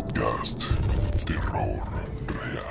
podcast Terror Real.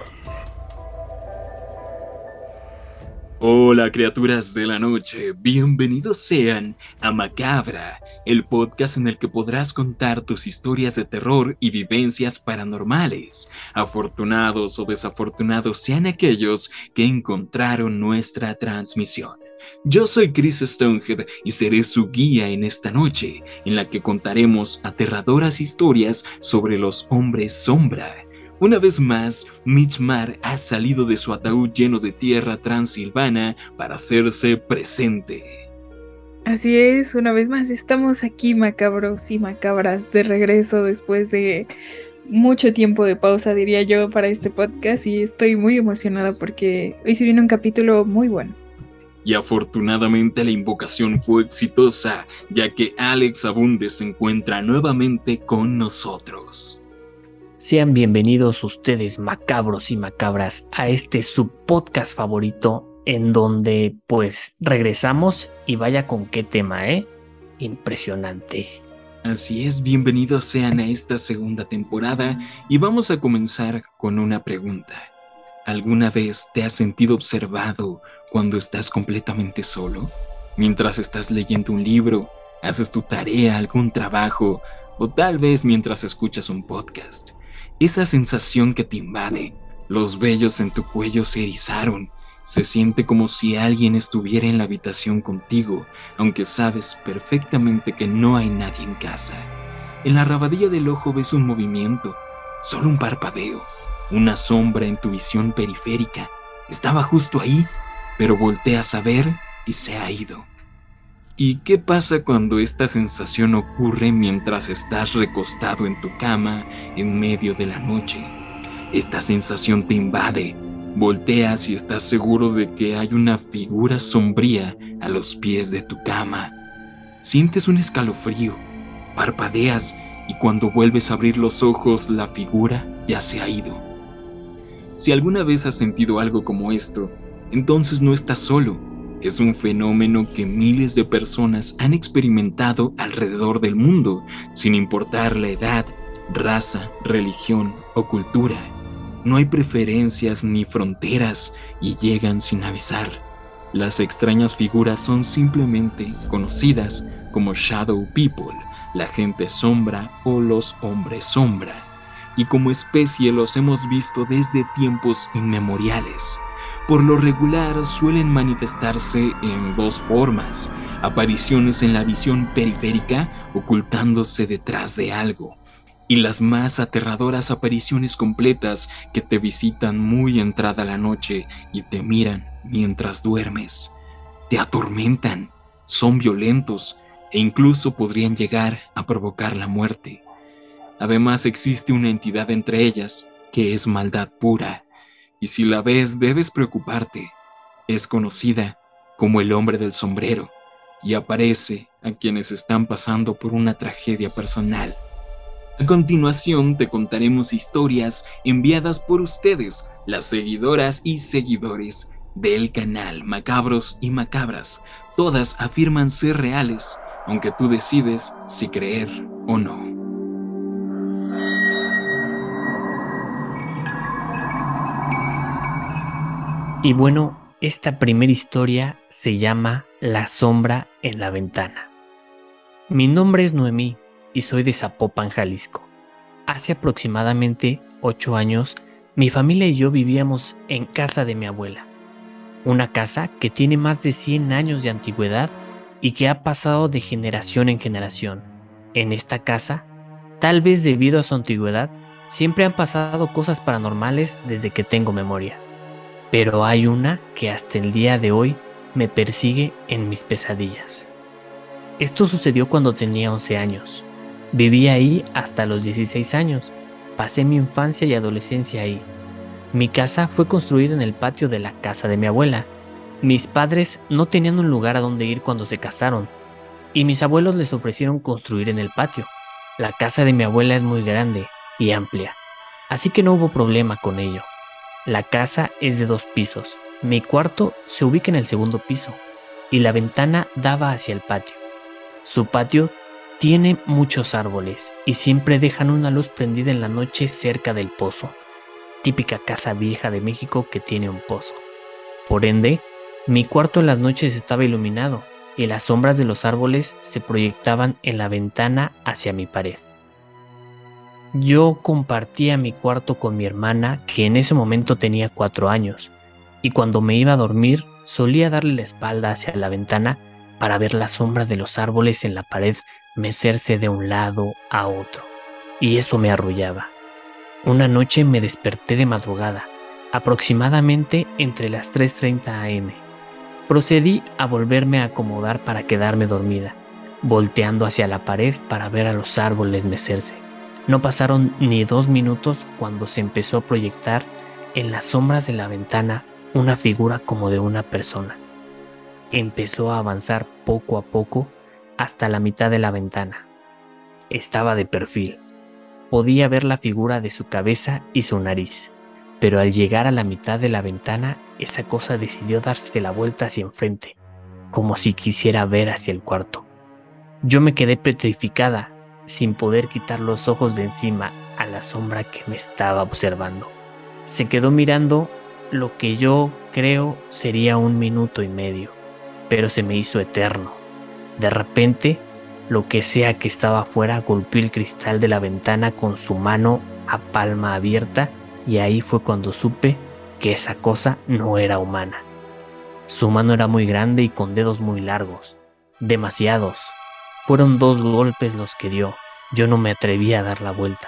Hola criaturas de la noche, bienvenidos sean a Macabra, el podcast en el que podrás contar tus historias de terror y vivencias paranormales. Afortunados o desafortunados sean aquellos que encontraron nuestra transmisión. Yo soy Chris Stonehead y seré su guía en esta noche, en la que contaremos aterradoras historias sobre los hombres sombra. Una vez más, Mitchmar ha salido de su ataúd lleno de tierra transilvana para hacerse presente. Así es, una vez más estamos aquí macabros y macabras de regreso después de mucho tiempo de pausa, diría yo, para este podcast y estoy muy emocionada porque hoy se viene un capítulo muy bueno. Y afortunadamente la invocación fue exitosa, ya que Alex Abunde se encuentra nuevamente con nosotros. Sean bienvenidos ustedes macabros y macabras a este subpodcast favorito en donde pues regresamos y vaya con qué tema, ¿eh? Impresionante. Así es, bienvenidos sean a esta segunda temporada y vamos a comenzar con una pregunta. ¿Alguna vez te has sentido observado cuando estás completamente solo? Mientras estás leyendo un libro, haces tu tarea, algún trabajo o tal vez mientras escuchas un podcast. Esa sensación que te invade, los vellos en tu cuello se erizaron. Se siente como si alguien estuviera en la habitación contigo, aunque sabes perfectamente que no hay nadie en casa. En la rabadilla del ojo ves un movimiento, solo un parpadeo una sombra en tu visión periférica estaba justo ahí, pero volteas a ver y se ha ido. ¿Y qué pasa cuando esta sensación ocurre mientras estás recostado en tu cama en medio de la noche? Esta sensación te invade, volteas y estás seguro de que hay una figura sombría a los pies de tu cama. Sientes un escalofrío, parpadeas y cuando vuelves a abrir los ojos la figura ya se ha ido. Si alguna vez has sentido algo como esto, entonces no estás solo. Es un fenómeno que miles de personas han experimentado alrededor del mundo, sin importar la edad, raza, religión o cultura. No hay preferencias ni fronteras y llegan sin avisar. Las extrañas figuras son simplemente conocidas como Shadow People, la gente sombra o los hombres sombra y como especie los hemos visto desde tiempos inmemoriales. Por lo regular suelen manifestarse en dos formas, apariciones en la visión periférica ocultándose detrás de algo, y las más aterradoras apariciones completas que te visitan muy entrada la noche y te miran mientras duermes. Te atormentan, son violentos e incluso podrían llegar a provocar la muerte. Además existe una entidad entre ellas, que es maldad pura, y si la ves debes preocuparte. Es conocida como el hombre del sombrero, y aparece a quienes están pasando por una tragedia personal. A continuación te contaremos historias enviadas por ustedes, las seguidoras y seguidores del canal Macabros y Macabras. Todas afirman ser reales, aunque tú decides si creer o no. Y bueno, esta primera historia se llama La sombra en la ventana. Mi nombre es Noemí y soy de Zapopan, Jalisco. Hace aproximadamente 8 años, mi familia y yo vivíamos en casa de mi abuela. Una casa que tiene más de 100 años de antigüedad y que ha pasado de generación en generación. En esta casa, tal vez debido a su antigüedad, siempre han pasado cosas paranormales desde que tengo memoria pero hay una que hasta el día de hoy me persigue en mis pesadillas. Esto sucedió cuando tenía 11 años. Viví ahí hasta los 16 años. Pasé mi infancia y adolescencia ahí. Mi casa fue construida en el patio de la casa de mi abuela. Mis padres no tenían un lugar a donde ir cuando se casaron, y mis abuelos les ofrecieron construir en el patio. La casa de mi abuela es muy grande y amplia, así que no hubo problema con ello. La casa es de dos pisos. Mi cuarto se ubica en el segundo piso y la ventana daba hacia el patio. Su patio Tiene muchos árboles y siempre dejan una luz prendida en la noche cerca del pozo. Típica casa vieja de México que tiene un pozo. Por ende, mi cuarto en las noches estaba iluminado y las sombras de los árboles se proyectaban en la ventana hacia mi pared. Yo compartía mi cuarto con mi hermana, que en ese momento tenía cuatro años, y cuando me iba a dormir solía darle la espalda hacia la ventana para ver la sombra de los árboles en la pared mecerse de un lado a otro, y eso me arrullaba. Una noche me desperté de madrugada, aproximadamente entre las 3.30 am. Procedí a volverme a acomodar para quedarme dormida, volteando hacia la pared para ver a los árboles mecerse. No pasaron ni dos minutos cuando se empezó a proyectar en las sombras de la ventana una figura como de una persona. Empezó a avanzar poco a poco hasta la mitad de la ventana. Estaba de perfil. Podía ver la figura de su cabeza y su nariz, pero al llegar a la mitad de la ventana, esa cosa decidió darse la vuelta hacia enfrente, como si quisiera ver hacia el cuarto. Yo me quedé petrificada, sin poder quitar los ojos de encima a la sombra que me estaba observando. Se quedó mirando lo que yo creo sería un minuto y medio, pero se me hizo eterno. De repente, lo que sea que estaba afuera golpeó el cristal de la ventana con su mano a palma abierta y ahí fue cuando supe que esa cosa no era humana. Su mano era muy grande y con dedos muy largos, demasiados. Fueron dos golpes los que dio. Yo no me atreví a dar la vuelta.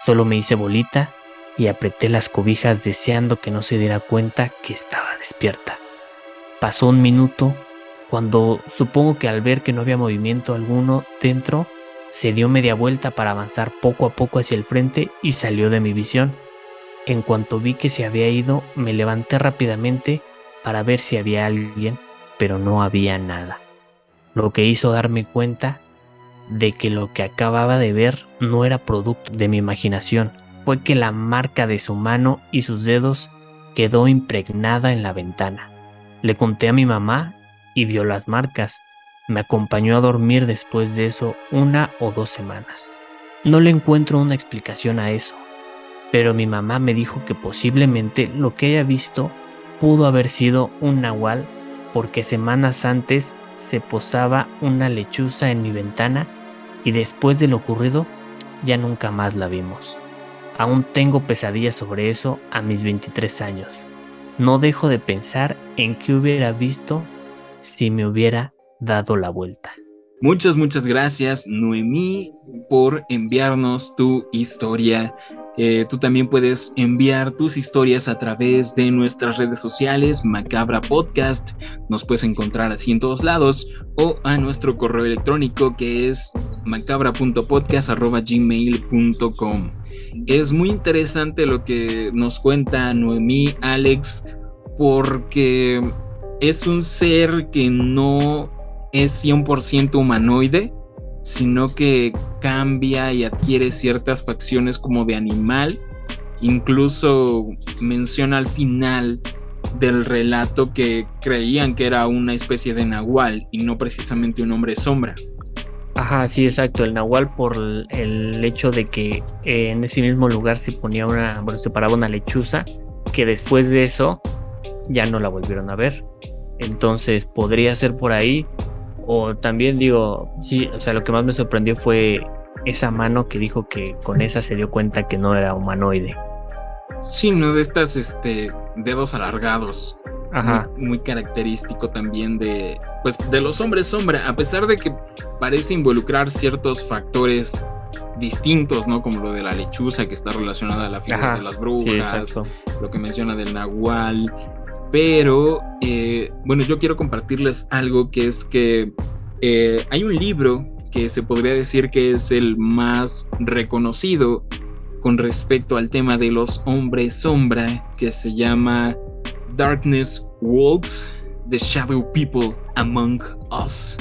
Solo me hice bolita y apreté las cobijas deseando que no se diera cuenta que estaba despierta. Pasó un minuto cuando supongo que al ver que no había movimiento alguno dentro, se dio media vuelta para avanzar poco a poco hacia el frente y salió de mi visión. En cuanto vi que se había ido, me levanté rápidamente para ver si había alguien, pero no había nada. Lo que hizo darme cuenta de que lo que acababa de ver no era producto de mi imaginación, fue que la marca de su mano y sus dedos quedó impregnada en la ventana. Le conté a mi mamá y vio las marcas. Me acompañó a dormir después de eso una o dos semanas. No le encuentro una explicación a eso, pero mi mamá me dijo que posiblemente lo que haya visto pudo haber sido un nahual porque semanas antes se posaba una lechuza en mi ventana y después de lo ocurrido ya nunca más la vimos. Aún tengo pesadillas sobre eso a mis 23 años. No dejo de pensar en qué hubiera visto si me hubiera dado la vuelta. Muchas, muchas gracias, Noemí, por enviarnos tu historia. Eh, tú también puedes enviar tus historias a través de nuestras redes sociales, Macabra Podcast. Nos puedes encontrar así en todos lados o a nuestro correo electrónico que es macabra.podcast.gmail.com. Es muy interesante lo que nos cuenta Noemí, Alex, porque es un ser que no es 100% humanoide, sino que cambia y adquiere ciertas facciones como de animal. Incluso menciona al final del relato que creían que era una especie de nahual y no precisamente un hombre sombra. Ajá, sí, exacto. El Nahual por el hecho de que en ese mismo lugar se ponía una, bueno, se paraba una lechuza, que después de eso ya no la volvieron a ver. Entonces podría ser por ahí. O también digo, sí, o sea, lo que más me sorprendió fue esa mano que dijo que con esa se dio cuenta que no era humanoide. Sí, no de estas este dedos alargados. Ajá. Muy, característico también de, pues, de los hombres sombra, a pesar de que parece involucrar ciertos factores distintos, ¿no? Como lo de la lechuza que está relacionada a la figura de las brujas, lo que menciona del nahual. Pero, eh, bueno, yo quiero compartirles algo que es que eh, hay un libro que se podría decir que es el más reconocido con respecto al tema de los hombres sombra, que se llama Darkness Walks, The Shadow People Among Us.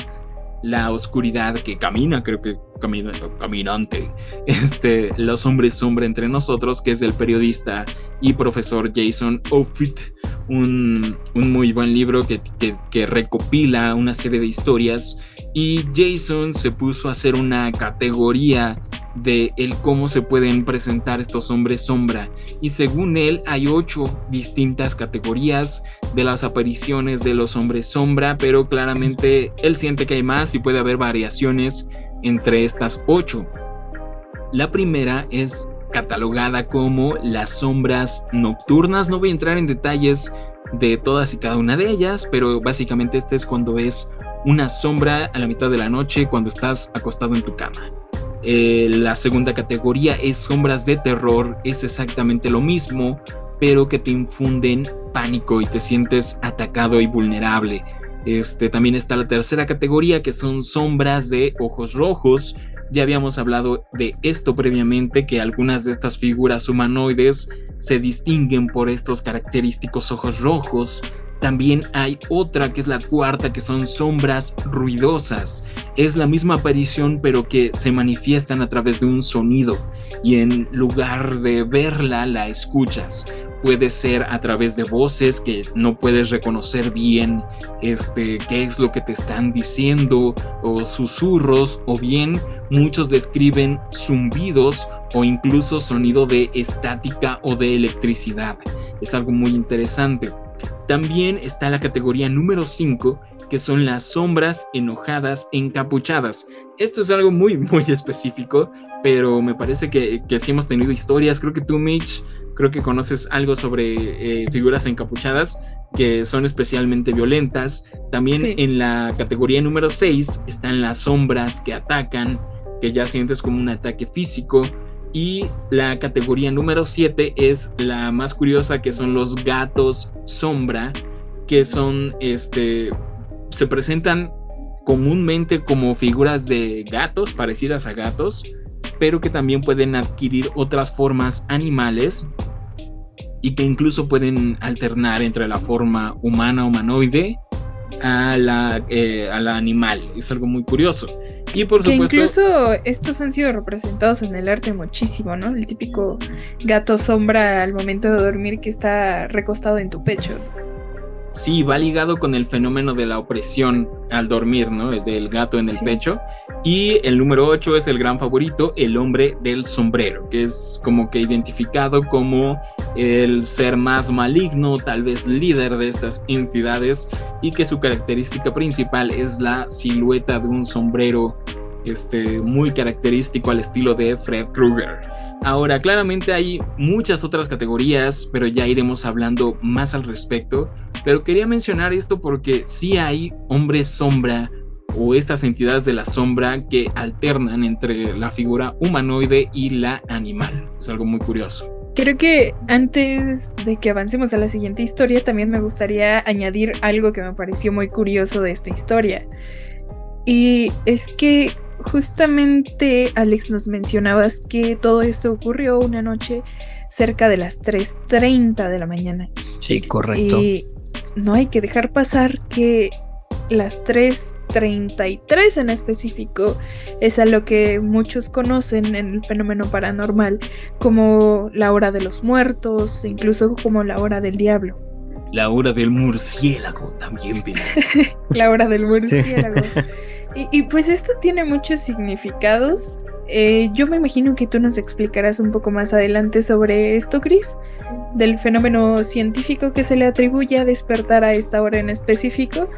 La oscuridad que camina, creo que camina, caminante. Este, Los hombres sombra entre nosotros, que es del periodista y profesor Jason Offutt. Un, un muy buen libro que, que, que recopila una serie de historias y Jason se puso a hacer una categoría de el cómo se pueden presentar estos hombres sombra y según él hay ocho distintas categorías de las apariciones de los hombres sombra pero claramente él siente que hay más y puede haber variaciones entre estas ocho. La primera es catalogada como las sombras nocturnas. No voy a entrar en detalles de todas y cada una de ellas pero básicamente este es cuando es una sombra a la mitad de la noche cuando estás acostado en tu cama. Eh, la segunda categoría es sombras de terror, es exactamente lo mismo, pero que te infunden pánico y te sientes atacado y vulnerable. Este, también está la tercera categoría que son sombras de ojos rojos. Ya habíamos hablado de esto previamente, que algunas de estas figuras humanoides se distinguen por estos característicos ojos rojos. También hay otra que es la cuarta, que son sombras ruidosas. Es la misma aparición, pero que se manifiestan a través de un sonido. Y en lugar de verla, la escuchas. Puede ser a través de voces que no puedes reconocer bien este, qué es lo que te están diciendo, o susurros, o bien muchos describen zumbidos o incluso sonido de estática o de electricidad. Es algo muy interesante. También está la categoría número 5, que son las sombras enojadas encapuchadas. Esto es algo muy, muy específico, pero me parece que, que sí hemos tenido historias. Creo que tú, Mitch, creo que conoces algo sobre eh, figuras encapuchadas que son especialmente violentas. También en la categoría número 6 están las sombras que atacan, que ya sientes como un ataque físico. Y la categoría número 7 es la más curiosa, que son los gatos sombra, que son, este, se presentan comúnmente como figuras de gatos, parecidas a gatos, pero que también pueden adquirir otras formas animales y que incluso pueden alternar entre la forma humana humanoide a la, eh, a la animal. Es algo muy curioso. Y por que supuesto. incluso estos han sido representados en el arte muchísimo, ¿no? El típico gato sombra al momento de dormir que está recostado en tu pecho. Sí, va ligado con el fenómeno de la opresión al dormir, ¿no? El del gato en el Sí. pecho. Y el número 8 es el gran favorito, el hombre del sombrero, que es como que identificado como el ser más maligno, tal vez líder de estas entidades, y que su característica principal es la silueta de un sombrero este, muy característico al estilo de Fred Krueger. Ahora, claramente hay muchas otras categorías, pero ya iremos hablando más al respecto. Pero quería mencionar esto porque sí hay hombres sombra o estas entidades de la sombra que alternan entre la figura humanoide y la animal. Es algo muy curioso. Creo que antes de que avancemos a la siguiente historia, también me gustaría añadir algo que me pareció muy curioso de esta historia. Y es que justamente, Alex, nos mencionabas que todo esto ocurrió una noche cerca de las 3.30 de la mañana. Sí, correcto. Y no hay que dejar pasar que las 3.33 en específico es a lo que muchos conocen en el fenómeno paranormal como la hora de los muertos, incluso como la hora del diablo. La hora del murciélago también viene. La hora del murciélago. Y, pues esto tiene muchos significados. Eh, yo me imagino que tú nos explicarás un poco más adelante sobre esto, Chris, del fenómeno científico que se le atribuye a despertar a esta hora en específico,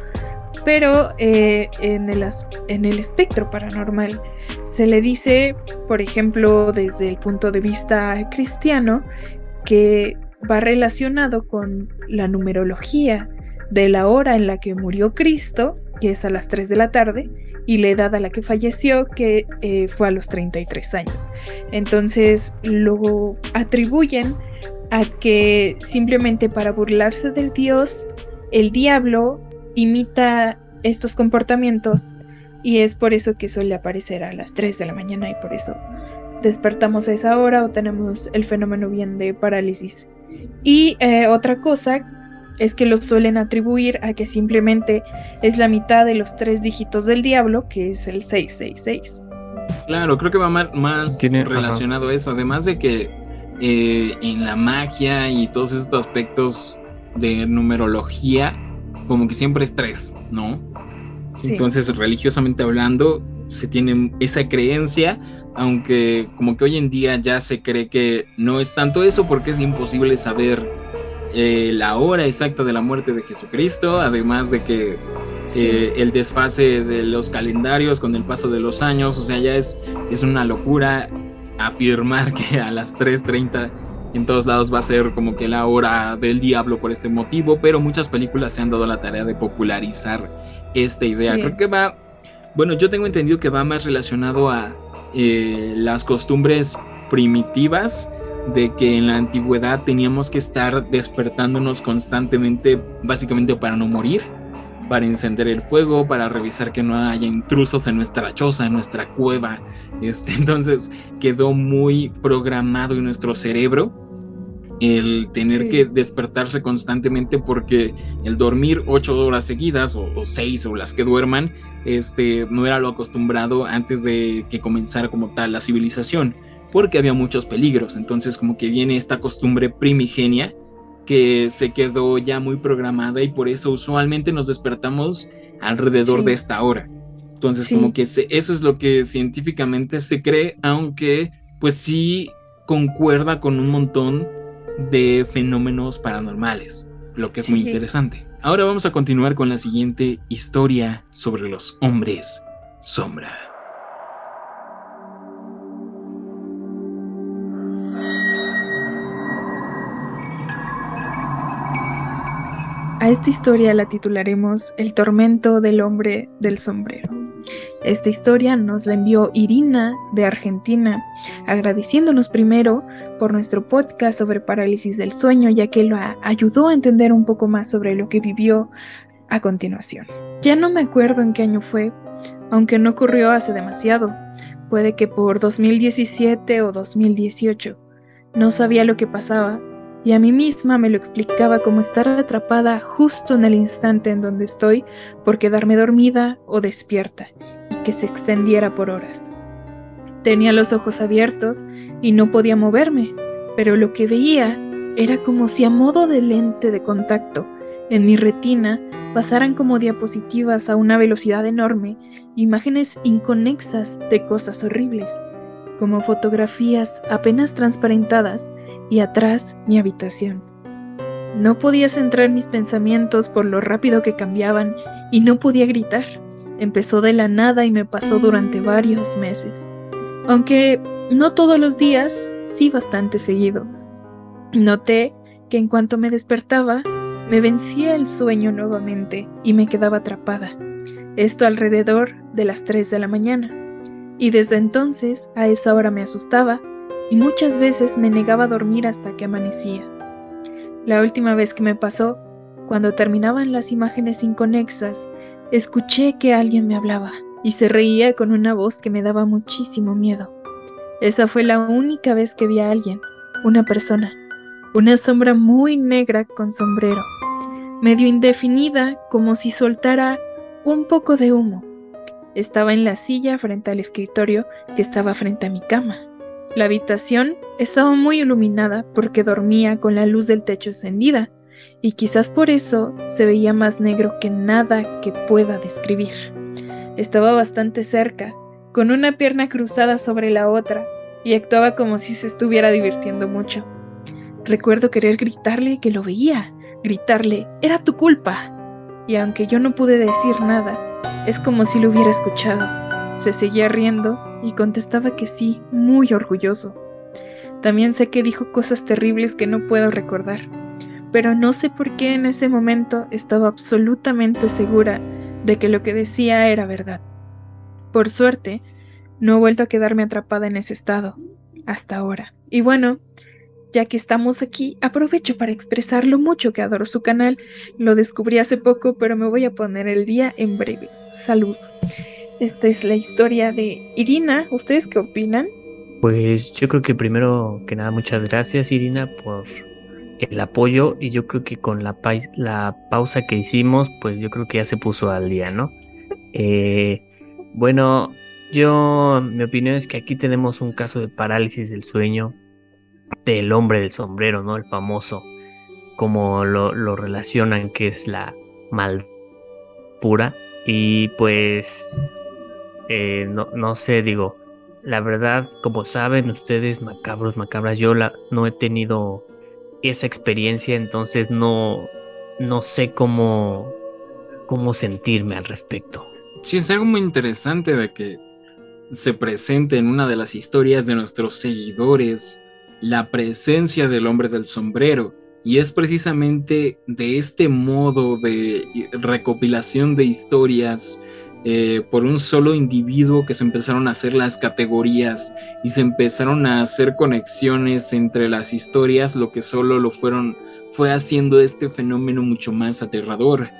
pero eh, en, el en el espectro paranormal se le dice, por ejemplo, desde el punto de vista cristiano, que va relacionado con la numerología de la hora en la que murió Cristo, que es a las 3 de la tarde, y la edad a la que falleció, que eh, fue a los 33 años. Entonces lo atribuyen a que simplemente para burlarse del Dios, el diablo imita estos comportamientos y es por eso que suele aparecer a las 3 de la mañana y por eso despertamos a esa hora o tenemos el fenómeno bien de parálisis. Y eh, otra cosa es que lo suelen atribuir a que simplemente es la mitad de los tres dígitos del diablo, que es el 666. Claro, creo que va más Sí, tiene- ajá. relacionado a eso. Además de que eh, en la magia y todos estos aspectos de numerología, como que siempre es tres, ¿no? Entonces, religiosamente hablando, se tiene esa creencia, aunque como que hoy en día ya se cree que no es tanto eso porque es imposible saber eh, la hora exacta de la muerte de Jesucristo, además de que eh, el desfase de los calendarios con el paso de los años, o sea, ya es, es una locura afirmar que a las 3.30 en todos lados va a ser como que la hora del diablo por este motivo, pero muchas películas se han dado la tarea de popularizar esta idea. Creo que va, bueno, yo tengo entendido que va más relacionado a eh, las costumbres primitivas de que en la antigüedad teníamos que estar despertándonos constantemente, básicamente para no morir, para encender el fuego, para revisar que no haya intrusos en nuestra choza, en nuestra cueva. Este, entonces quedó muy programado en nuestro cerebro el tener que despertarse constantemente porque el dormir ocho horas seguidas o, seis o las que duerman, este, no era lo acostumbrado antes de que comenzara como tal la civilización, porque había muchos peligros. Entonces como que viene esta costumbre primigenia que se quedó ya muy programada y por eso usualmente nos despertamos alrededor de esta hora. Entonces como que eso es lo que científicamente se cree, aunque pues sí concuerda con un montón de fenómenos paranormales, lo que es muy interesante. Ahora vamos a continuar con la siguiente historia sobre los hombres sombra. A esta historia la titularemos El tormento del hombre del sombrero. Esta historia nos la envió Irina de Argentina, agradeciéndonos primero por nuestro podcast sobre parálisis del sueño, ya que lo ayudó a entender un poco más sobre lo que vivió a continuación. Ya no me acuerdo en qué año fue, aunque no ocurrió hace demasiado, puede que por 2017 o 2018. No sabía lo que pasaba, y a mí misma me lo explicaba como estar atrapada justo en el instante en donde estoy por quedarme dormida o despierta y que se extendiera por horas. Tenía los ojos abiertos y no podía moverme, pero lo que veía era como si a modo de lente de contacto en mi retina pasaran como diapositivas a una velocidad enorme imágenes inconexas de cosas horribles, como fotografías apenas transparentadas y atrás mi habitación. No podía centrar mis pensamientos por lo rápido que cambiaban y no podía gritar. Empezó de la nada y me pasó durante varios meses. Aunque no todos los días, sí bastante seguido. Noté que en cuanto me despertaba, me vencía el sueño nuevamente y me quedaba atrapada. Esto alrededor de las 3 de la mañana. Y desde entonces a esa hora me asustaba y muchas veces me negaba a dormir hasta que amanecía. La última vez que me pasó, cuando terminaban las imágenes inconexas, escuché que alguien me hablaba y se reía con una voz que me daba muchísimo miedo. Esa fue la única vez que vi a alguien, una persona, una sombra muy negra con sombrero, medio indefinida como si soltara un poco de humo. Estaba en la silla frente al escritorio que estaba frente a mi cama. La habitación estaba muy iluminada porque dormía con la luz del techo encendida, y quizás por eso se veía más negro que nada que pueda describir. Estaba bastante cerca, con una pierna cruzada sobre la otra, y actuaba como si se estuviera divirtiendo mucho. Recuerdo querer gritarle que lo veía, gritarle, era tu culpa. Y aunque yo no pude decir nada, es como si lo hubiera escuchado. Se seguía riendo y contestaba que sí, muy orgulloso. También sé que dijo cosas terribles que no puedo recordar, pero no sé por qué en ese momento estaba absolutamente segura de que lo que decía era verdad. Por suerte, no he vuelto a quedarme atrapada en ese estado, hasta ahora. Y bueno, ya que estamos aquí, aprovecho para expresar lo mucho que adoro su canal. Lo descubrí hace poco, pero me voy a poner el día en breve. Salud. Esta es la historia de Irina. ¿Ustedes qué opinan? Pues yo creo que primero que nada, muchas gracias Irina por el apoyo y yo creo que con la, la pausa que hicimos, pues yo creo que ya se puso al día, ¿no? Eh, bueno, yo, mi opinión es que aquí tenemos un caso de parálisis del sueño del hombre del sombrero, ¿no? El famoso, como lo, relacionan que es la mal pura Y pues, eh, no, no sé, digo, la verdad, como saben ustedes, macabros, macabras, yo la, no he tenido esa experiencia, entonces no, no sé cómo, cómo sentirme al respecto. Sí, es algo muy interesante de que se presente en una de las historias de nuestros seguidores la presencia del hombre del sombrero. Y es precisamente de este modo de recopilación de historias eh, por un solo individuo que se empezaron a hacer las categorías y se empezaron a hacer conexiones entre las historias, lo que solo lo fueron, fue haciendo este fenómeno mucho más aterrador.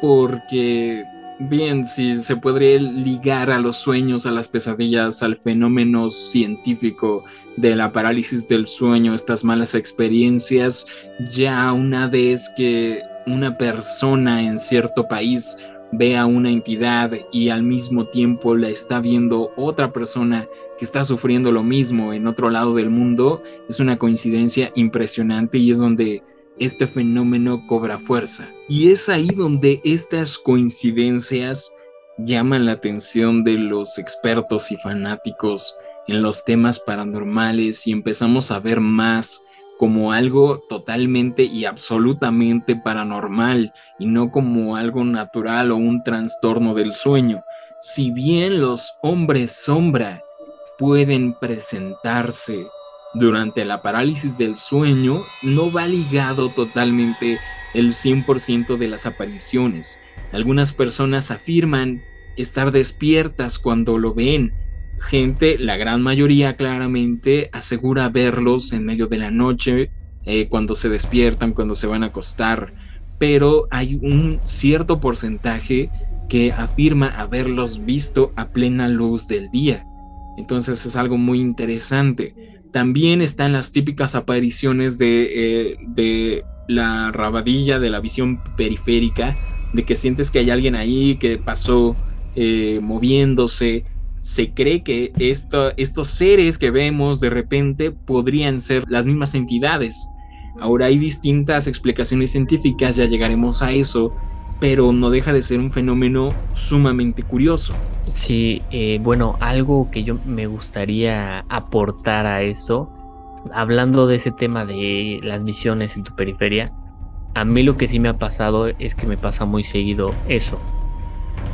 Porque Bien, si se podría ligar a los sueños, a las pesadillas, al fenómeno científico de la parálisis del sueño, estas malas experiencias, ya una vez que una persona en cierto país ve a una entidad y al mismo tiempo la está viendo otra persona que está sufriendo lo mismo en otro lado del mundo, es una coincidencia impresionante y es donde este fenómeno cobra fuerza. Y es ahí donde estas coincidencias llaman la atención de los expertos y fanáticos en los temas paranormales y empezamos a ver más como algo totalmente y absolutamente paranormal y no como algo natural o un trastorno del sueño. Si bien los hombres sombra pueden presentarse durante la parálisis del sueño no va ligado totalmente el 100% de las apariciones. Algunas personas afirman estar despiertas cuando lo ven. Gente, la gran mayoría claramente, asegura verlos en medio de la noche, eh, cuando se despiertan, cuando se van a acostar. Pero hay un cierto porcentaje que afirma haberlos visto a plena luz del día. Entonces es algo muy interesante. También están las típicas apariciones de, eh, de la rabadilla, de la visión periférica, de que sientes que hay alguien ahí que pasó eh, moviéndose. Se cree que estos seres que vemos de repente podrían ser las mismas entidades. Ahora hay distintas explicaciones científicas, ya llegaremos a eso, pero no deja de ser un fenómeno sumamente curioso. Sí, eh, bueno, algo que yo me gustaría aportar a eso, hablando de ese tema de las visiones en tu periferia, a mí lo que sí me ha pasado es que me pasa muy seguido eso,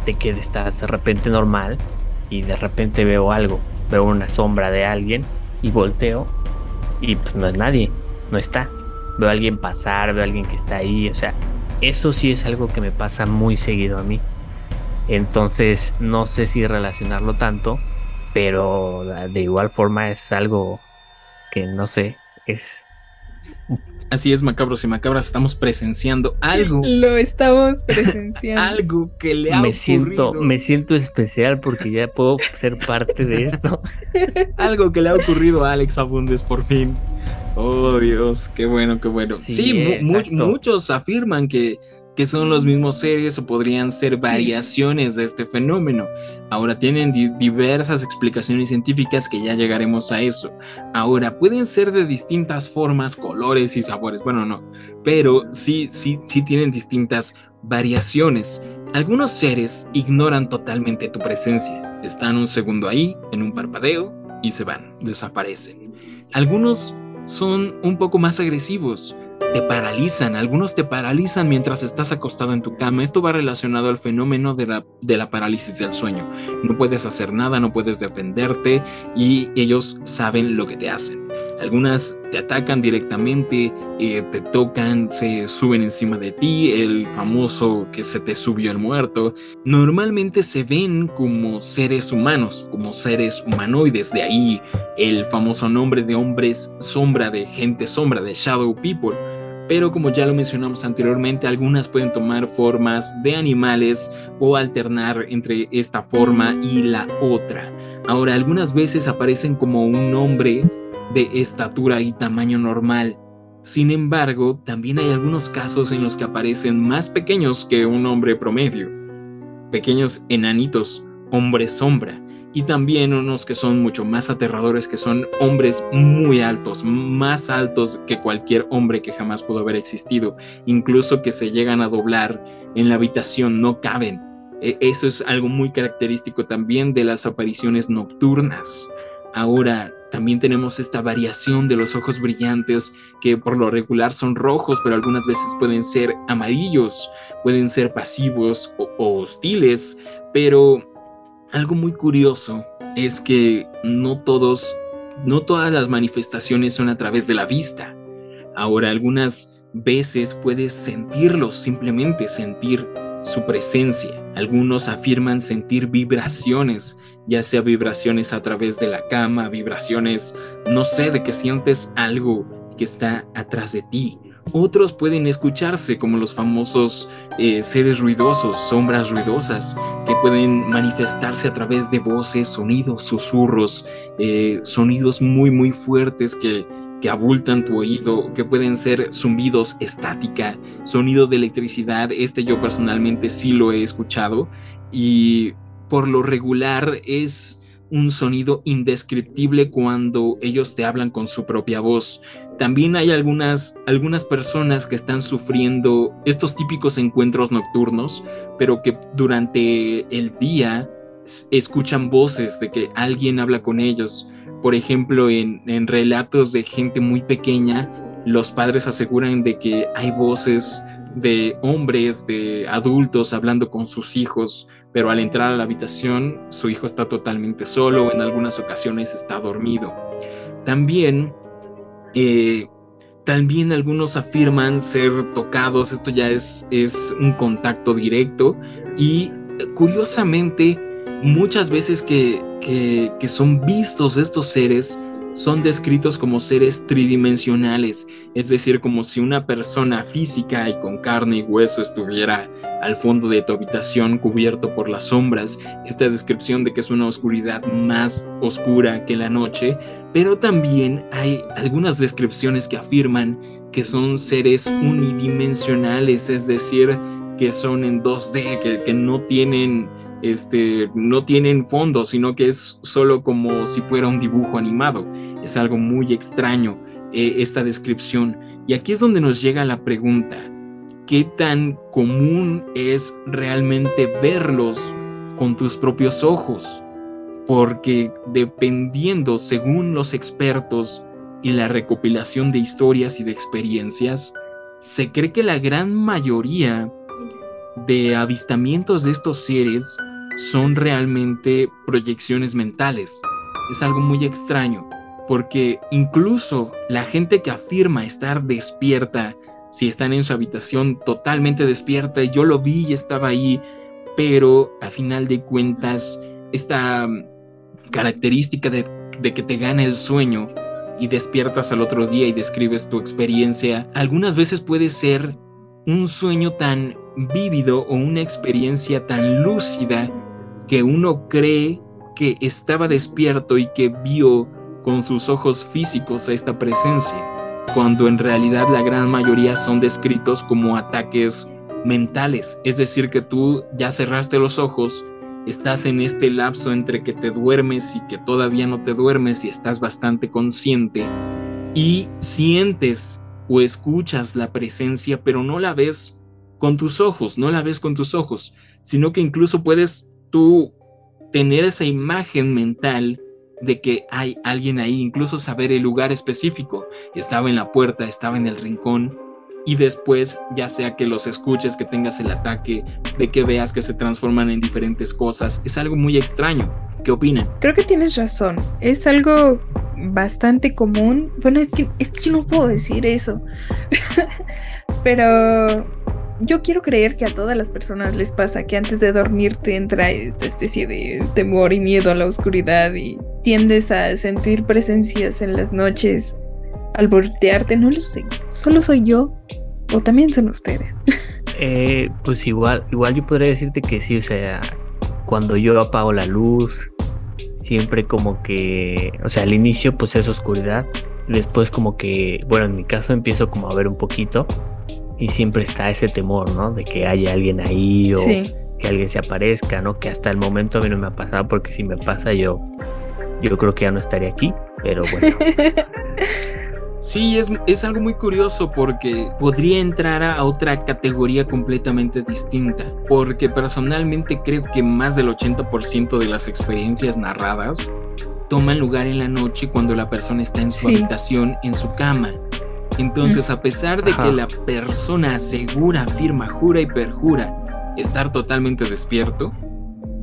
de que estás de repente normal y de repente veo algo, veo una sombra de alguien y volteo y pues no es nadie, no está. Veo a alguien pasar, veo a alguien que está ahí, o sea, eso sí es algo que me pasa muy seguido a mí. Entonces no sé si relacionarlo tanto, pero de igual forma es algo que no sé, es... Así es, macabros y macabras, estamos presenciando algo. Lo estamos presenciando. algo que le ha me ocurrido. siento Me siento especial porque ya puedo ser parte de esto. algo que le ha ocurrido a Alex Abundes por fin. Oh Dios, qué bueno, qué bueno. Sí, mu- muchos afirman que, que son los mismos seres o podrían ser variaciones de este fenómeno. Ahora tienen di- diversas explicaciones científicas que ya llegaremos a eso. Ahora pueden ser de distintas formas, colores y sabores. Bueno, no, pero sí, sí, sí tienen distintas variaciones. Algunos seres ignoran totalmente tu presencia. Están un segundo ahí, en un parpadeo, y se van, desaparecen. Algunos son un poco más agresivos, te paralizan, algunos te paralizan mientras estás acostado en tu cama. Esto va relacionado al fenómeno de la, parálisis del sueño. No puedes hacer nada, no puedes defenderte y ellos saben lo que te hacen. Algunas te atacan directamente, eh, te tocan, se suben encima de ti, el famoso que se te subió el muerto. Normalmente se ven como seres humanos, como seres humanoides, de ahí el famoso nombre de hombres sombra, de gente sombra, de Shadow People. Pero como ya lo mencionamos anteriormente, algunas pueden tomar formas de animales o alternar entre esta forma y la otra. Ahora, algunas veces aparecen como un hombre de estatura y tamaño normal. Sin embargo, también hay algunos casos en los que aparecen más pequeños que un hombre promedio. Pequeños enanitos, hombres sombra. Y también unos que son mucho más aterradores, que son hombres muy altos, más altos que cualquier hombre que jamás pudo haber existido. Incluso que se llegan a doblar en la habitación, no caben. E, eso es algo muy característico también de las apariciones nocturnas. Ahora, también tenemos esta variación de los ojos brillantes que por lo regular son rojos, pero algunas veces pueden ser amarillos, pueden ser pasivos o, hostiles, pero algo muy curioso es que no todos, no todas las manifestaciones son a través de la vista. Ahora, algunas veces puedes sentirlos, simplemente sentir su presencia. Algunos afirman sentir vibraciones, ya sea vibraciones a través de la cama, vibraciones, no sé, de que sientes algo que está atrás de ti. Otros pueden escucharse como los famosos eh, seres ruidosos, sombras ruidosas, que pueden manifestarse a través de voces, sonidos, susurros, eh, sonidos muy, muy fuertes que que abultan tu oído, que pueden ser zumbidos estática, sonido de electricidad. Este yo personalmente sí lo he escuchado y por lo regular es un sonido indescriptible cuando ellos te hablan con su propia voz. También hay algunas, algunas personas que están sufriendo estos típicos encuentros nocturnos, pero que durante el día escuchan voces de que alguien habla con ellos por ejemplo, en, relatos de gente muy pequeña, los padres aseguran de que hay voces de hombres, de adultos hablando con sus hijos, pero al entrar a la habitación su hijo está totalmente solo, en algunas ocasiones está dormido. También, eh, también algunos afirman ser tocados, esto ya es, es un contacto directo y curiosamente muchas veces que, que, son vistos estos seres son descritos como seres tridimensionales, es decir, como si una persona física y con carne y hueso estuviera al fondo de tu habitación cubierto por las sombras, esta descripción de que es una oscuridad más oscura que la noche, pero también hay algunas descripciones que afirman que son seres unidimensionales, es decir, que son en 2D, que, que no tienen este, no tienen fondo, sino que es solo como si fuera un dibujo animado. Es algo muy extraño eh, esta descripción. Y aquí es donde nos llega la pregunta, ¿qué tan común es realmente verlos con tus propios ojos? Porque dependiendo, según los expertos y la recopilación de historias y de experiencias, se cree que la gran mayoría de avistamientos de estos seres son realmente proyecciones mentales. Es algo muy extraño, porque incluso la gente que afirma estar despierta, si están en su habitación totalmente despierta, yo lo vi y estaba ahí, pero a final de cuentas, esta característica de, de que te gana el sueño y despiertas al otro día y describes tu experiencia, algunas veces puede ser un sueño tan vívido o una experiencia tan lúcida que uno cree que estaba despierto y que vio con sus ojos físicos a esta presencia, cuando en realidad la gran mayoría son descritos como ataques mentales, es decir, que tú ya cerraste los ojos, estás en este lapso entre que te duermes y que todavía no te duermes y estás bastante consciente y sientes o escuchas la presencia, pero no la ves con tus ojos, no la ves con tus ojos, sino que incluso puedes tú tener esa imagen mental de que hay alguien ahí, incluso saber el lugar específico. Estaba en la puerta, estaba en el rincón. Y después, ya sea que los escuches, que tengas el ataque, de que veas que se transforman en diferentes cosas, es algo muy extraño. ¿Qué opinan? Creo que tienes razón. Es algo bastante común. Bueno, es que, es que yo no puedo decir eso. Pero yo quiero creer que a todas las personas les pasa que antes de dormir te entra esta especie de temor y miedo a la oscuridad y tiendes a sentir presencias en las noches al voltearte, no lo sé, solo soy yo o también son ustedes. Eh, pues igual, igual yo podría decirte que sí, o sea, cuando yo apago la luz, siempre como que, o sea, al inicio pues es oscuridad, después como que, bueno, en mi caso empiezo como a ver un poquito y siempre está ese temor, ¿no? De que haya alguien ahí o que alguien se aparezca, ¿no? Que hasta el momento a mí no me ha pasado porque si me pasa yo, yo creo que ya no estaría aquí, pero bueno. Sí, es, es, algo muy curioso porque podría entrar a otra categoría completamente distinta, porque personalmente creo que más del 80% de las experiencias narradas toman lugar en la noche cuando la persona está en su habitación, en su cama. Entonces, a pesar de que la persona asegura, afirma, jura y perjura estar totalmente despierto,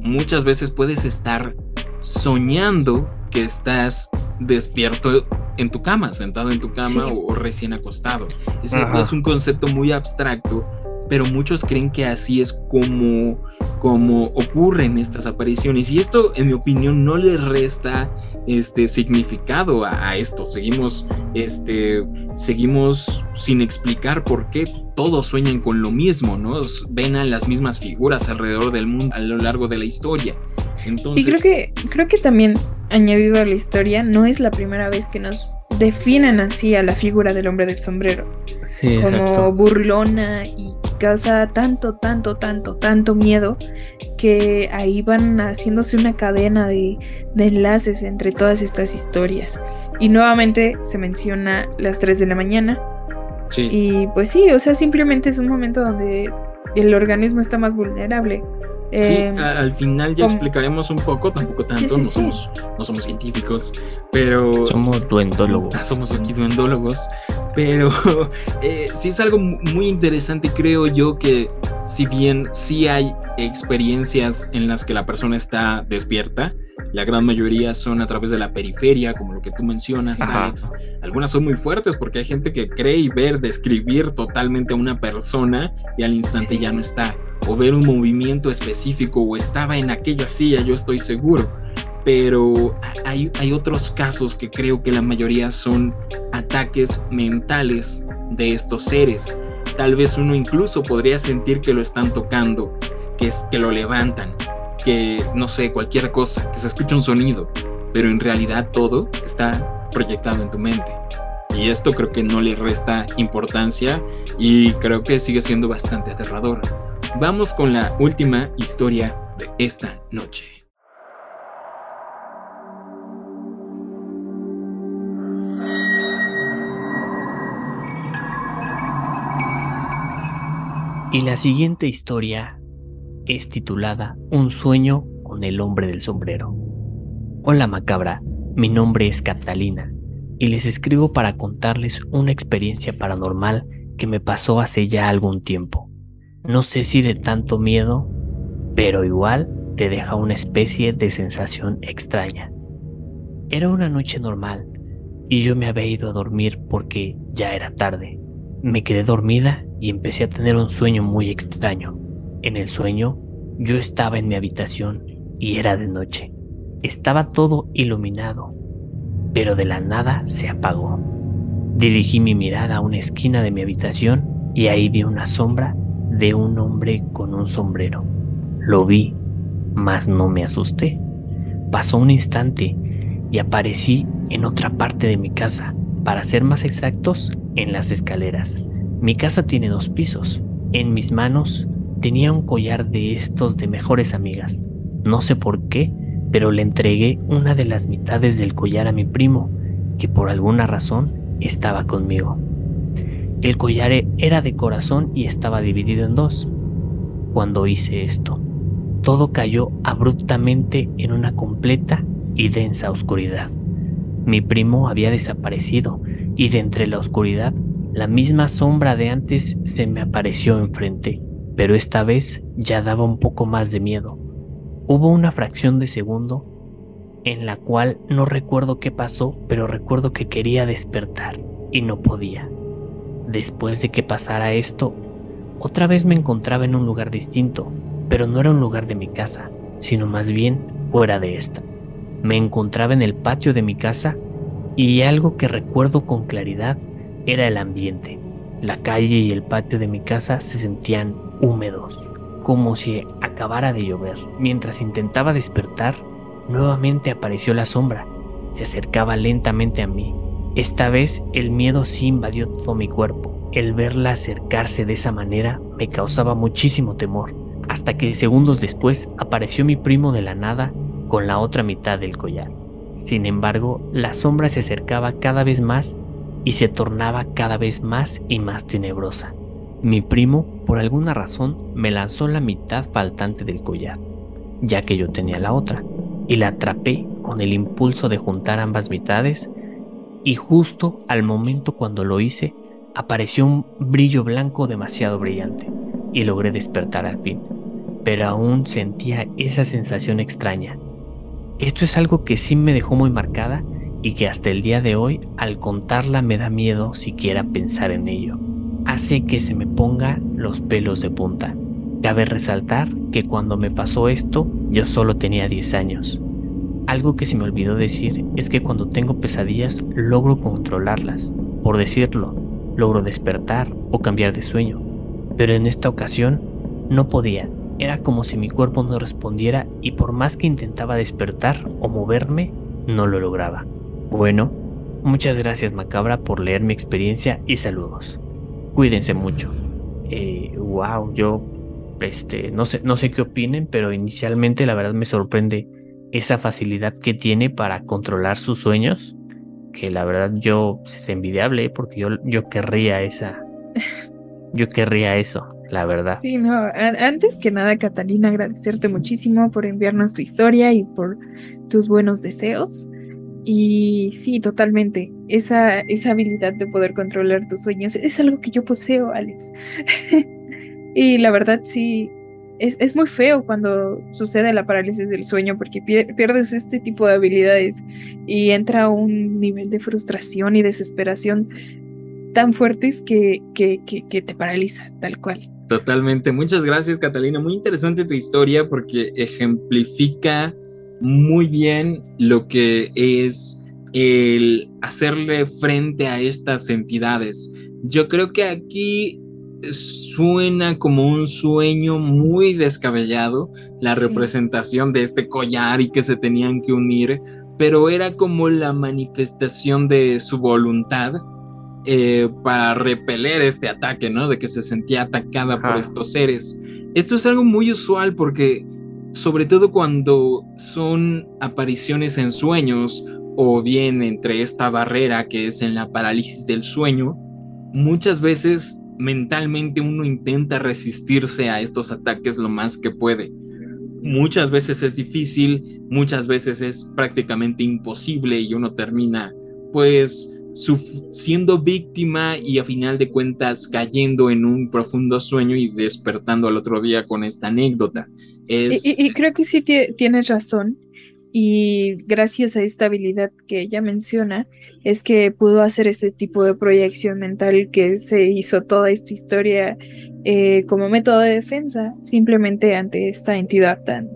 muchas veces puedes estar soñando que estás despierto en tu cama, sentado en tu cama o, recién acostado. Es, es, un concepto muy abstracto, pero muchos creen que así es como, como ocurren estas apariciones. Y esto, en mi opinión, no le resta este significado a, esto. Seguimos, este, seguimos sin explicar por qué todos sueñan con lo mismo, ¿no? Ven a las mismas figuras alrededor del mundo a lo largo de la historia. Entonces, y creo que, creo que también añadido a la historia, no es la primera vez que nos definen así a la figura del hombre del sombrero. Sí, como burlona y causa tanto, tanto, tanto, tanto miedo que ahí van haciéndose una cadena de, de enlaces entre todas estas historias. Y nuevamente se menciona las 3 de la mañana. Sí. Y pues sí, o sea, simplemente es un momento donde el organismo está más vulnerable. Sí, em, al final ya explicaremos un poco, tampoco tanto, no, Somos, no somos científicos, pero... Somos duendólogos. Ah, somos aquí duendólogos, pero eh, sí es algo muy interesante, creo yo que si bien sí hay experiencias en las que la persona está despierta, la gran mayoría son a través de la periferia, como lo que tú mencionas, Alex. Algunas son muy fuertes porque hay gente que cree y ver, describir totalmente a una persona y al instante ya no está o ver un movimiento específico o estaba en aquella silla, yo estoy seguro. Pero hay, hay otros casos que creo que la mayoría son ataques mentales de estos seres. Tal vez uno incluso podría sentir que lo están tocando, que, es, que lo levantan, que no sé, cualquier cosa, que se escucha un sonido, pero en realidad todo está proyectado en tu mente. Y esto creo que no le resta importancia y creo que sigue siendo bastante aterrador. Vamos con la última historia de esta noche. Y la siguiente historia es titulada Un sueño con el hombre del sombrero. Hola macabra, mi nombre es Catalina y les escribo para contarles una experiencia paranormal que me pasó hace ya algún tiempo. No sé si de tanto miedo, pero igual te deja una especie de sensación extraña. Era una noche normal y yo me había ido a dormir porque ya era tarde. Me quedé dormida y empecé a tener un sueño muy extraño. En el sueño, yo estaba en mi habitación y era de noche. Estaba todo iluminado, pero de la nada se apagó. Dirigí mi mirada a una esquina de mi habitación y ahí vi una sombra de un hombre con un sombrero. Lo vi, mas no me asusté. Pasó un instante y aparecí en otra parte de mi casa, para ser más exactos, en las escaleras. Mi casa tiene dos pisos. En mis manos tenía un collar de estos de mejores amigas. No sé por qué, pero le entregué una de las mitades del collar a mi primo, que por alguna razón estaba conmigo. El collar era de corazón y estaba dividido en dos. Cuando hice esto, todo cayó abruptamente en una completa y densa oscuridad. Mi primo había desaparecido y de entre la oscuridad, la misma sombra de antes se me apareció enfrente, pero esta vez ya daba un poco más de miedo. Hubo una fracción de segundo en la cual no recuerdo qué pasó, pero recuerdo que quería despertar y no podía. Después de que pasara esto, otra vez me encontraba en un lugar distinto, pero no era un lugar de mi casa, sino más bien fuera de esta. Me encontraba en el patio de mi casa y algo que recuerdo con claridad era el ambiente. La calle y el patio de mi casa se sentían húmedos, como si acabara de llover. Mientras intentaba despertar, nuevamente apareció la sombra. Se acercaba lentamente a mí esta vez el miedo sí invadió todo mi cuerpo. El verla acercarse de esa manera me causaba muchísimo temor, hasta que segundos después apareció mi primo de la nada con la otra mitad del collar. Sin embargo, la sombra se acercaba cada vez más y se tornaba cada vez más y más tenebrosa. Mi primo, por alguna razón, me lanzó la mitad faltante del collar, ya que yo tenía la otra, y la atrapé con el impulso de juntar ambas mitades, y justo al momento cuando lo hice, apareció un brillo blanco demasiado brillante, y logré despertar al fin, pero aún sentía esa sensación extraña. Esto es algo que sí me dejó muy marcada y que hasta el día de hoy al contarla me da miedo siquiera pensar en ello. Hace que se me ponga los pelos de punta. Cabe resaltar que cuando me pasó esto yo solo tenía 10 años. Algo que se me olvidó decir es que cuando tengo pesadillas logro controlarlas. Por decirlo, logro despertar o cambiar de sueño. Pero en esta ocasión no podía. Era como si mi cuerpo no respondiera y por más que intentaba despertar o moverme, no lo lograba. Bueno, muchas gracias Macabra por leer mi experiencia y saludos. Cuídense mucho. Eh, wow, yo este, no sé, no sé qué opinen, pero inicialmente la verdad me sorprende esa facilidad que tiene para controlar sus sueños, que la verdad yo es envidiable porque yo, yo querría esa, yo querría eso, la verdad. Sí, no, antes que nada Catalina agradecerte muchísimo por enviarnos tu historia y por tus buenos deseos. Y sí, totalmente. Esa, esa habilidad de poder controlar tus sueños es algo que yo poseo, Alex. y la verdad sí, es, es, muy feo cuando sucede la parálisis del sueño porque pierdes este tipo de habilidades y entra un nivel de frustración y desesperación tan fuertes que, que, que, que te paraliza, tal cual. Totalmente. Muchas gracias, Catalina. Muy interesante tu historia porque ejemplifica muy bien lo que es el hacerle frente a estas entidades. Yo creo que aquí suena como un sueño muy descabellado la representación de este collar y que se tenían que unir, pero era como la manifestación de su voluntad eh, para repeler este ataque, ¿no? De que se sentía atacada por estos seres. Esto es algo muy usual porque sobre todo cuando son apariciones en sueños o bien entre esta barrera que es en la parálisis del sueño, muchas veces mentalmente uno intenta resistirse a estos ataques lo más que puede. Muchas veces es difícil, muchas veces es prácticamente imposible y uno termina pues siendo víctima y a final de cuentas cayendo en un profundo sueño y despertando al otro día con esta anécdota. Y, creo que sí tienes razón. Y gracias a esta habilidad que ella menciona, es que pudo hacer este tipo de proyección mental que se hizo toda esta historia eh, como método de defensa, simplemente ante esta entidad tan,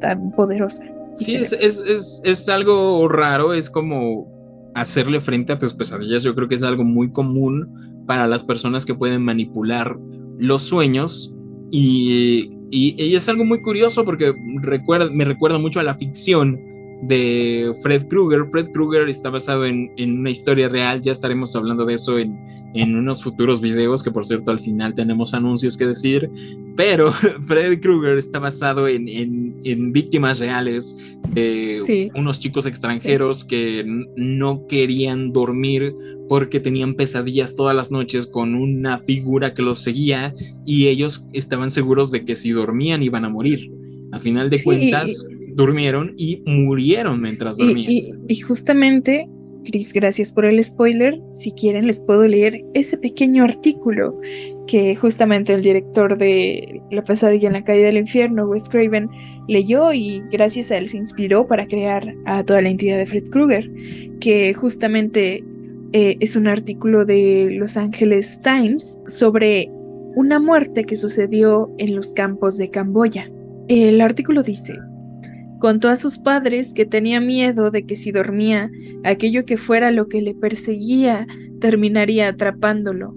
tan poderosa. Sí, es, es, es algo raro, es como hacerle frente a tus pesadillas. Yo creo que es algo muy común para las personas que pueden manipular los sueños y y, es algo muy curioso porque recuerda, me recuerda mucho a la ficción de Fred Krueger. Fred Krueger está basado en, en, una historia real, ya estaremos hablando de eso en, en unos futuros videos, que por cierto al final tenemos anuncios que decir, pero Fred Krueger está basado en, en víctimas reales de unos chicos extranjeros que no querían dormir porque tenían pesadillas todas las noches con una figura que los seguía y ellos estaban seguros de que si dormían iban a morir. A final de cuentas, durmieron y murieron mientras dormían. Y, justamente, Chris, gracias por el spoiler. Si quieren, les puedo leer ese pequeño artículo que justamente el director de La pesadilla en la calle del infierno, Wes Craven, leyó y gracias a él se inspiró para crear a toda la entidad de Fred Krueger, que justamente eh, es un artículo de Los Angeles Times sobre una muerte que sucedió en los campos de Camboya. El artículo dice, contó a sus padres que tenía miedo de que si dormía, aquello que fuera lo que le perseguía terminaría atrapándolo,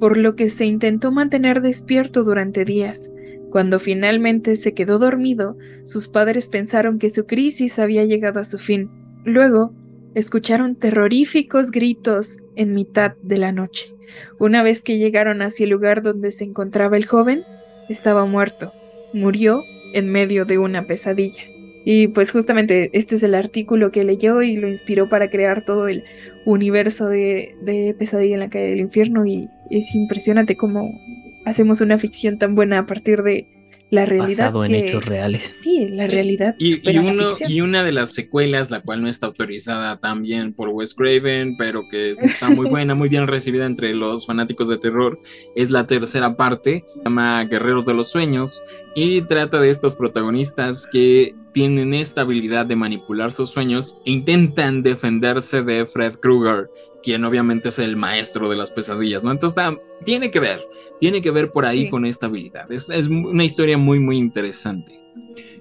por lo que se intentó mantener despierto durante días. Cuando finalmente se quedó dormido, sus padres pensaron que su crisis había llegado a su fin. Luego, escucharon terroríficos gritos en mitad de la noche. Una vez que llegaron hacia el lugar donde se encontraba el joven, estaba muerto. Murió en medio de una pesadilla. Y pues justamente este es el artículo que leyó y lo inspiró para crear todo el universo de, de Pesadilla en la calle del infierno. Y es impresionante cómo hacemos una ficción tan buena a partir de la realidad. Basado en hechos reales. Sí, la Sí. realidad. Y, y la uno, ficción. y una de las secuelas, la cual no está autorizada también por Wes Craven, pero que es- está muy buena, muy bien recibida entre los fanáticos de terror, es la tercera parte, se llama Guerreros de los Sueños, y trata de estos protagonistas que tienen esta habilidad de manipular sus sueños e intentan defenderse de Fred Krueger, quien obviamente es el maestro de las pesadillas, ¿no? Entonces tiene que ver, tiene que ver por ahí Sí. con esta habilidad. Es, es una historia muy, muy interesante.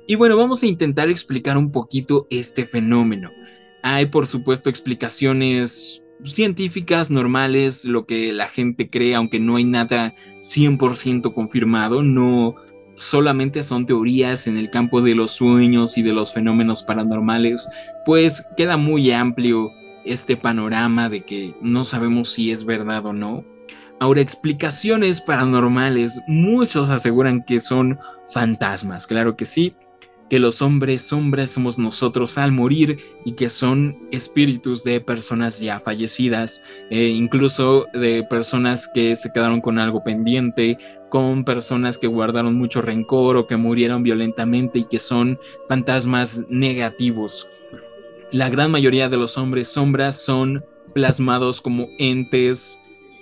Y bueno, vamos a intentar explicar un poquito este fenómeno. Hay, por supuesto, explicaciones científicas normales, lo que la gente cree, aunque no hay nada 100% confirmado, no solamente son teorías en el campo de los sueños y de los fenómenos paranormales, pues queda muy amplio este panorama de que no sabemos si es verdad o no. Ahora, explicaciones paranormales, muchos aseguran que son fantasmas, claro que sí, que los hombres sombras somos nosotros al morir y que son espíritus de personas ya fallecidas, eh, incluso de personas que se quedaron con algo pendiente, con personas que guardaron mucho rencor o que murieron violentamente y que son fantasmas negativos. La gran mayoría de los hombres sombras son plasmados como entes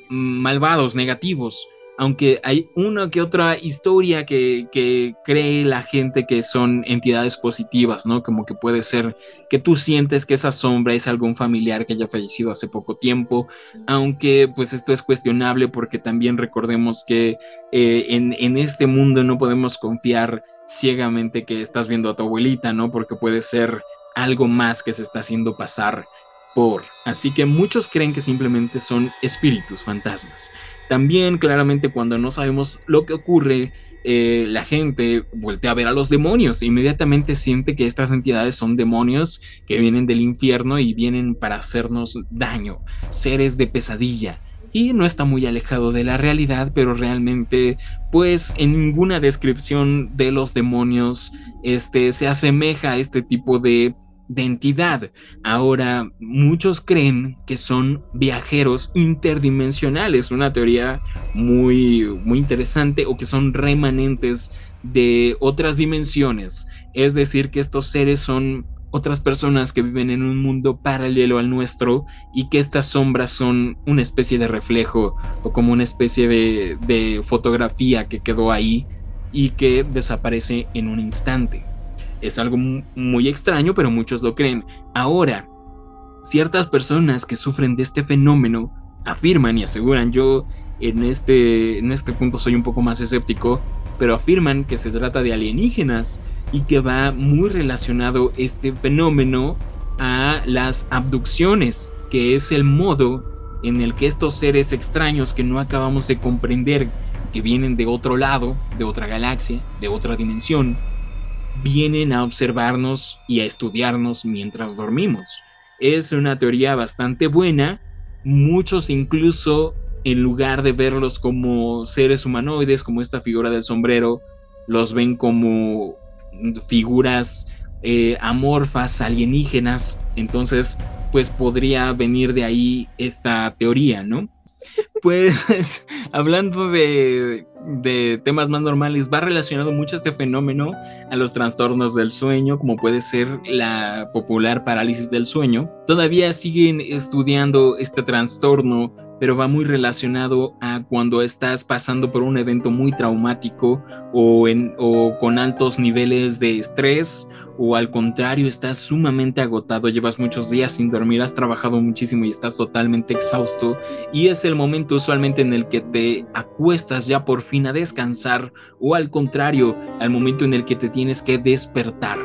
malvados, negativos aunque hay una que otra historia que, que, cree la gente que son entidades positivas, ¿no? Como que puede ser que tú sientes que esa sombra es algún familiar que haya fallecido hace poco tiempo, aunque pues esto es cuestionable porque también recordemos que eh, en, en este mundo no podemos confiar ciegamente que estás viendo a tu abuelita, ¿no? Porque puede ser algo más que se está haciendo pasar por. Así que muchos creen que simplemente son espíritus, fantasmas. También claramente cuando no sabemos lo que ocurre, eh, la gente voltea a ver a los demonios, inmediatamente siente que estas entidades son demonios que vienen del infierno y vienen para hacernos daño, seres de pesadilla. Y no está muy alejado de la realidad, pero realmente, pues en ninguna descripción de los demonios este, se asemeja a este tipo de de entidad. Ahora, muchos creen que son viajeros interdimensionales, una teoría muy, muy interesante, o que son remanentes de otras dimensiones. Es decir, que estos seres son otras personas que viven en un mundo paralelo al nuestro y que estas sombras son una especie de reflejo o como una especie de, de fotografía que quedó ahí y que desaparece en un instante. Es algo muy extraño, pero muchos lo creen. Ahora, ciertas personas que sufren de este fenómeno afirman y aseguran, yo en este, en este punto soy un poco más escéptico, pero afirman que se trata de alienígenas y que va muy relacionado este fenómeno a las abducciones, que es el modo en el que estos seres extraños que no acabamos de comprender, que vienen de otro lado, de otra galaxia, de otra dimensión, vienen a observarnos y a estudiarnos mientras dormimos. Es una teoría bastante buena. Muchos incluso, en lugar de verlos como seres humanoides, como esta figura del sombrero, los ven como figuras eh, amorfas, alienígenas. Entonces, pues podría venir de ahí esta teoría, ¿no? Pues hablando de, de, temas más normales, va relacionado mucho este fenómeno a los trastornos del sueño, como puede ser la popular parálisis del sueño. Todavía siguen estudiando este trastorno, pero va muy relacionado a cuando estás pasando por un evento muy traumático o, en, o con altos niveles de estrés o al contrario estás sumamente agotado, llevas muchos días sin dormir, has trabajado muchísimo y estás totalmente exhausto y es el momento usualmente en el que te acuestas ya por fin a descansar o al contrario, al momento en el que te tienes que despertar.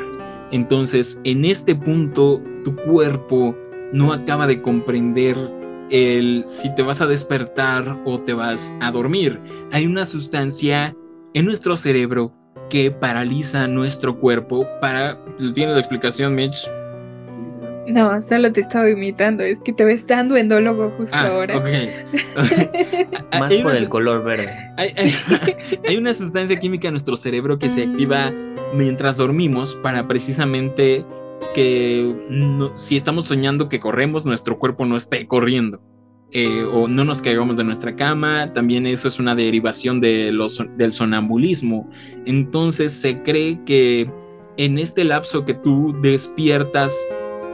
Entonces, en este punto, tu cuerpo no acaba de comprender el si te vas a despertar o te vas a dormir. Hay una sustancia en nuestro cerebro que paraliza nuestro cuerpo para... ¿Tiene la explicación, Mitch? No, solo te estaba imitando, es que te ves tan duendólogo justo Ah, ahora. ok. Más por el color verde. Hay, hay- hay una sustancia química en nuestro cerebro que se activa mientras dormimos para precisamente que no- si estamos soñando que corremos, nuestro cuerpo no esté corriendo. Eh, o no nos caigamos de nuestra cama, también eso es una derivación de los, del sonambulismo. Entonces se cree que en este lapso que tú despiertas,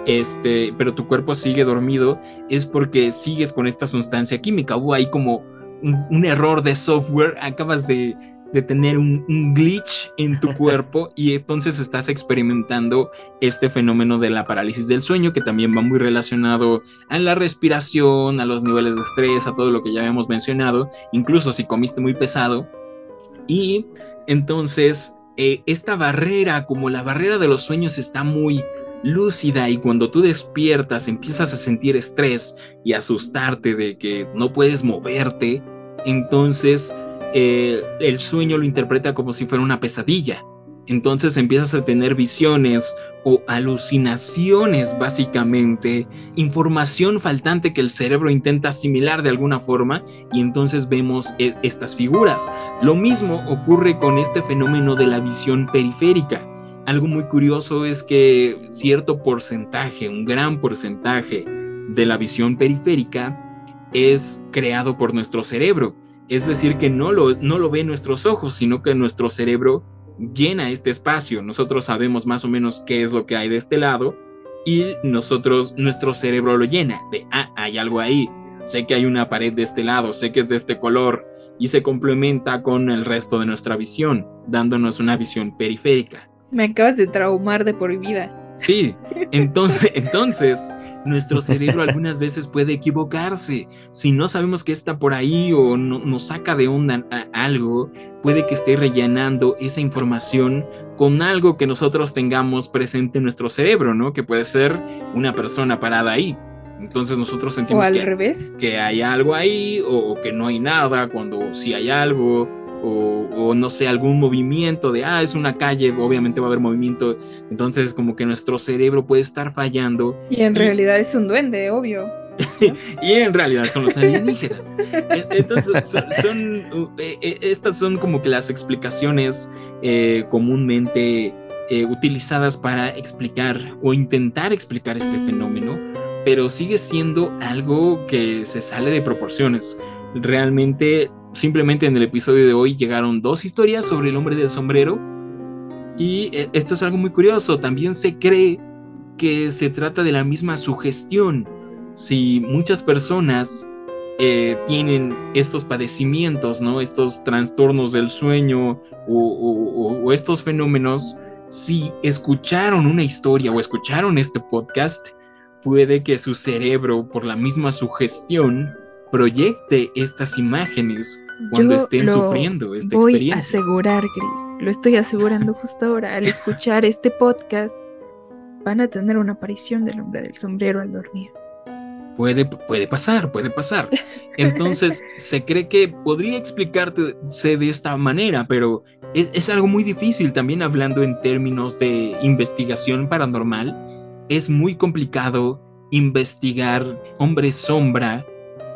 este, pero tu cuerpo sigue dormido, es porque sigues con esta sustancia química. Hubo ahí como un, un error de software, acabas de, de tener un, un glitch en tu cuerpo y entonces estás experimentando este fenómeno de la parálisis del sueño que también va muy relacionado a la respiración, a los niveles de estrés, a todo lo que ya habíamos mencionado, incluso si comiste muy pesado. Y entonces eh, esta barrera, como la barrera de los sueños está muy lúcida y cuando tú despiertas empiezas a sentir estrés y asustarte de que no puedes moverte, entonces eh, el sueño lo interpreta como si fuera una pesadilla. Entonces empiezas a tener visiones o alucinaciones básicamente, información faltante que el cerebro intenta asimilar de alguna forma y entonces vemos eh, estas figuras. Lo mismo ocurre con este fenómeno de la visión periférica. Algo muy curioso es que cierto porcentaje, un gran porcentaje de la visión periférica es creado por nuestro cerebro. Es decir, que no lo, no lo ven nuestros ojos, sino que nuestro cerebro llena este espacio. Nosotros sabemos más o menos qué es lo que hay de este lado y nosotros, nuestro cerebro lo llena de, ah, hay algo ahí. Sé que hay una pared de este lado, sé que es de este color y se complementa con el resto de nuestra visión, dándonos una visión periférica. Me acabas de traumar de por vida. Sí, entonces, entonces nuestro cerebro algunas veces puede equivocarse. Si no sabemos que está por ahí o no, nos saca de onda algo, puede que esté rellenando esa información con algo que nosotros tengamos presente en nuestro cerebro, ¿no? Que puede ser una persona parada ahí. Entonces nosotros O sentimos al que, revés. que hay algo ahí o, o que no hay nada cuando sí hay algo. O, o no sé, algún movimiento de, ah, es una calle, obviamente va a haber movimiento, entonces como que nuestro cerebro puede estar fallando Y en Y- realidad es un duende, obvio. y en realidad son los alienígenas. E- Entonces, son, son, eh, eh, estas son como que las explicaciones eh, comúnmente eh, utilizadas para explicar o intentar explicar este fenómeno, pero sigue siendo algo que se sale de proporciones. Realmente, simplemente en el episodio de hoy llegaron dos historias sobre el hombre del sombrero y eh, esto es algo muy curioso. También se cree que se trata de la misma sugestión si muchas personas eh, tienen estos padecimientos, ¿no? Estos trastornos del sueño o, estos fenómenos, si escucharon una historia o escucharon este podcast, puede que su cerebro, por la misma sugestión, proyecte estas imágenes cuando Yo estén lo sufriendo esta Voy a experiencia. asegurar, Chris. Lo estoy asegurando justo ahora. Al escuchar este podcast, van a tener una aparición del hombre del sombrero al dormir. Puede, puede pasar, puede pasar. Entonces, se cree que podría explicarse de esta manera, pero es, es algo muy difícil también hablando en términos de investigación paranormal. Es muy complicado investigar hombres sombra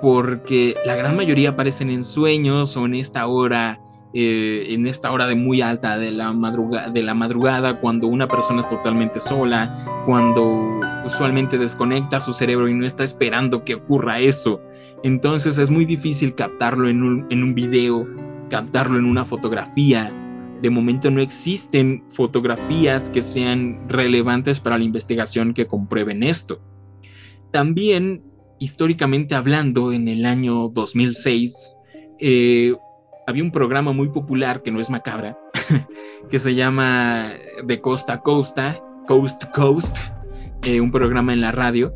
porque la gran mayoría aparecen en sueños o en esta hora, eh, en esta hora de muy alta de la, madruga- de la madrugada, cuando una persona es totalmente sola, cuando usualmente desconecta su cerebro y no está esperando que ocurra eso. Entonces es muy difícil captarlo en un, en un video, captarlo en una fotografía. De momento no existen fotografías que sean relevantes para la investigación que comprueben esto. También, históricamente hablando, en el año 2006, eh, había un programa muy popular que no es macabra, que se llama De Costa a Costa, Coast to Coast, eh, un programa en la radio,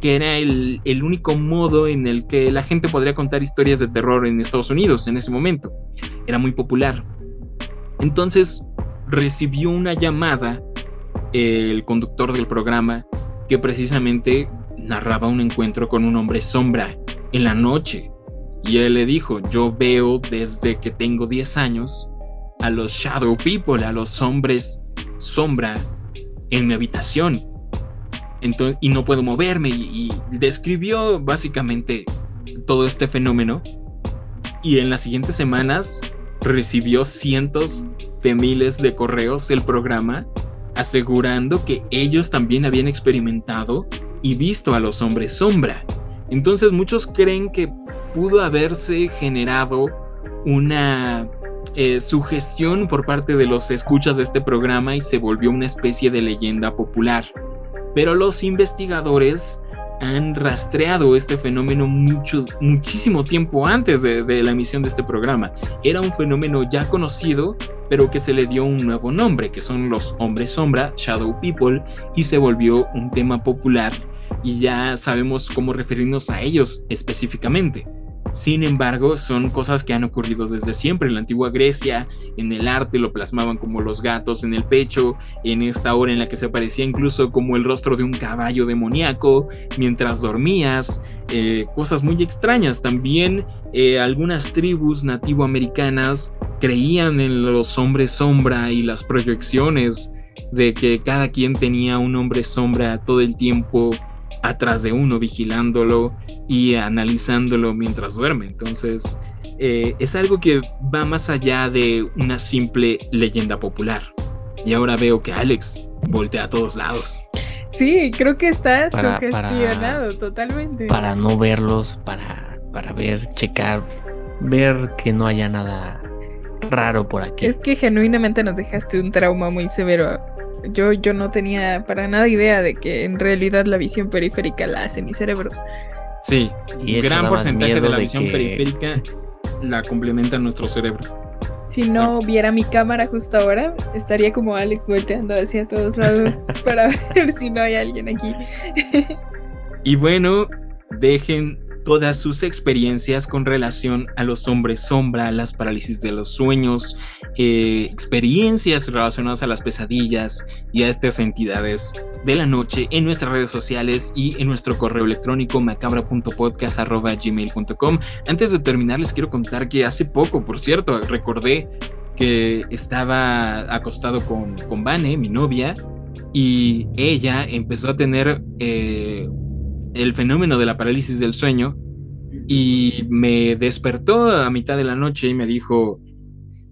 que era el, el único modo en el que la gente podría contar historias de terror en Estados Unidos en ese momento. Era muy popular. Entonces recibió una llamada eh, el conductor del programa que precisamente narraba un encuentro con un hombre sombra en la noche. Y él le dijo, yo veo desde que tengo 10 años a los shadow people, a los hombres sombra en mi habitación. entonces, y no puedo moverme. Y, y describió básicamente todo este fenómeno. Y en las siguientes semanas recibió cientos de miles de correos el programa asegurando que ellos también habían experimentado y visto a los hombres sombra. Entonces muchos creen que pudo haberse generado una eh, sugestión por parte de los escuchas de este programa y se volvió una especie de leyenda popular. Pero los investigadores han rastreado este fenómeno mucho, muchísimo tiempo antes de, de, la emisión de este programa. Era un fenómeno ya conocido, pero que se le dio un nuevo nombre, que son los hombres sombra, Shadow People, y se volvió un tema popular y ya sabemos cómo referirnos a ellos específicamente. Sin embargo, son cosas que han ocurrido desde siempre. En la antigua Grecia, en el arte lo plasmaban como los gatos en el pecho, en esta hora en la que se aparecía incluso como el rostro de un caballo demoníaco mientras dormías, eh, cosas muy extrañas. También eh, algunas tribus nativoamericanas creían en los hombres sombra y las proyecciones de que cada quien tenía un hombre sombra todo el tiempo atrás de uno, vigilándolo y analizándolo mientras duerme. Entonces, eh, es algo que va más allá de una simple leyenda popular. Y ahora veo que Alex voltea a todos lados. Sí, creo que está sugestionado totalmente. Para no verlos, para, para ver, checar, ver que no haya nada raro por aquí. Es que genuinamente nos dejaste un trauma muy severo yo, yo no tenía para nada idea de que en realidad la visión periférica la hace mi cerebro. Sí, y gran porcentaje de la visión periférica la complementa nuestro cerebro. Si no viera mi cámara justo ahora, estaría como Alex volteando hacia todos lados para ver si no hay alguien aquí. y bueno, dejen todas sus experiencias con relación a los hombres sombra, las parálisis de los sueños, eh, experiencias relacionadas a las pesadillas y a estas entidades de la noche en nuestras redes sociales y en nuestro correo electrónico macabra.podcast.gmail.com. Antes de terminar, les quiero contar que hace poco, por cierto, recordé que estaba acostado con, con Vane, mi novia, y ella empezó a tener eh, el fenómeno de la parálisis del sueño y me despertó a mitad de la noche y me dijo,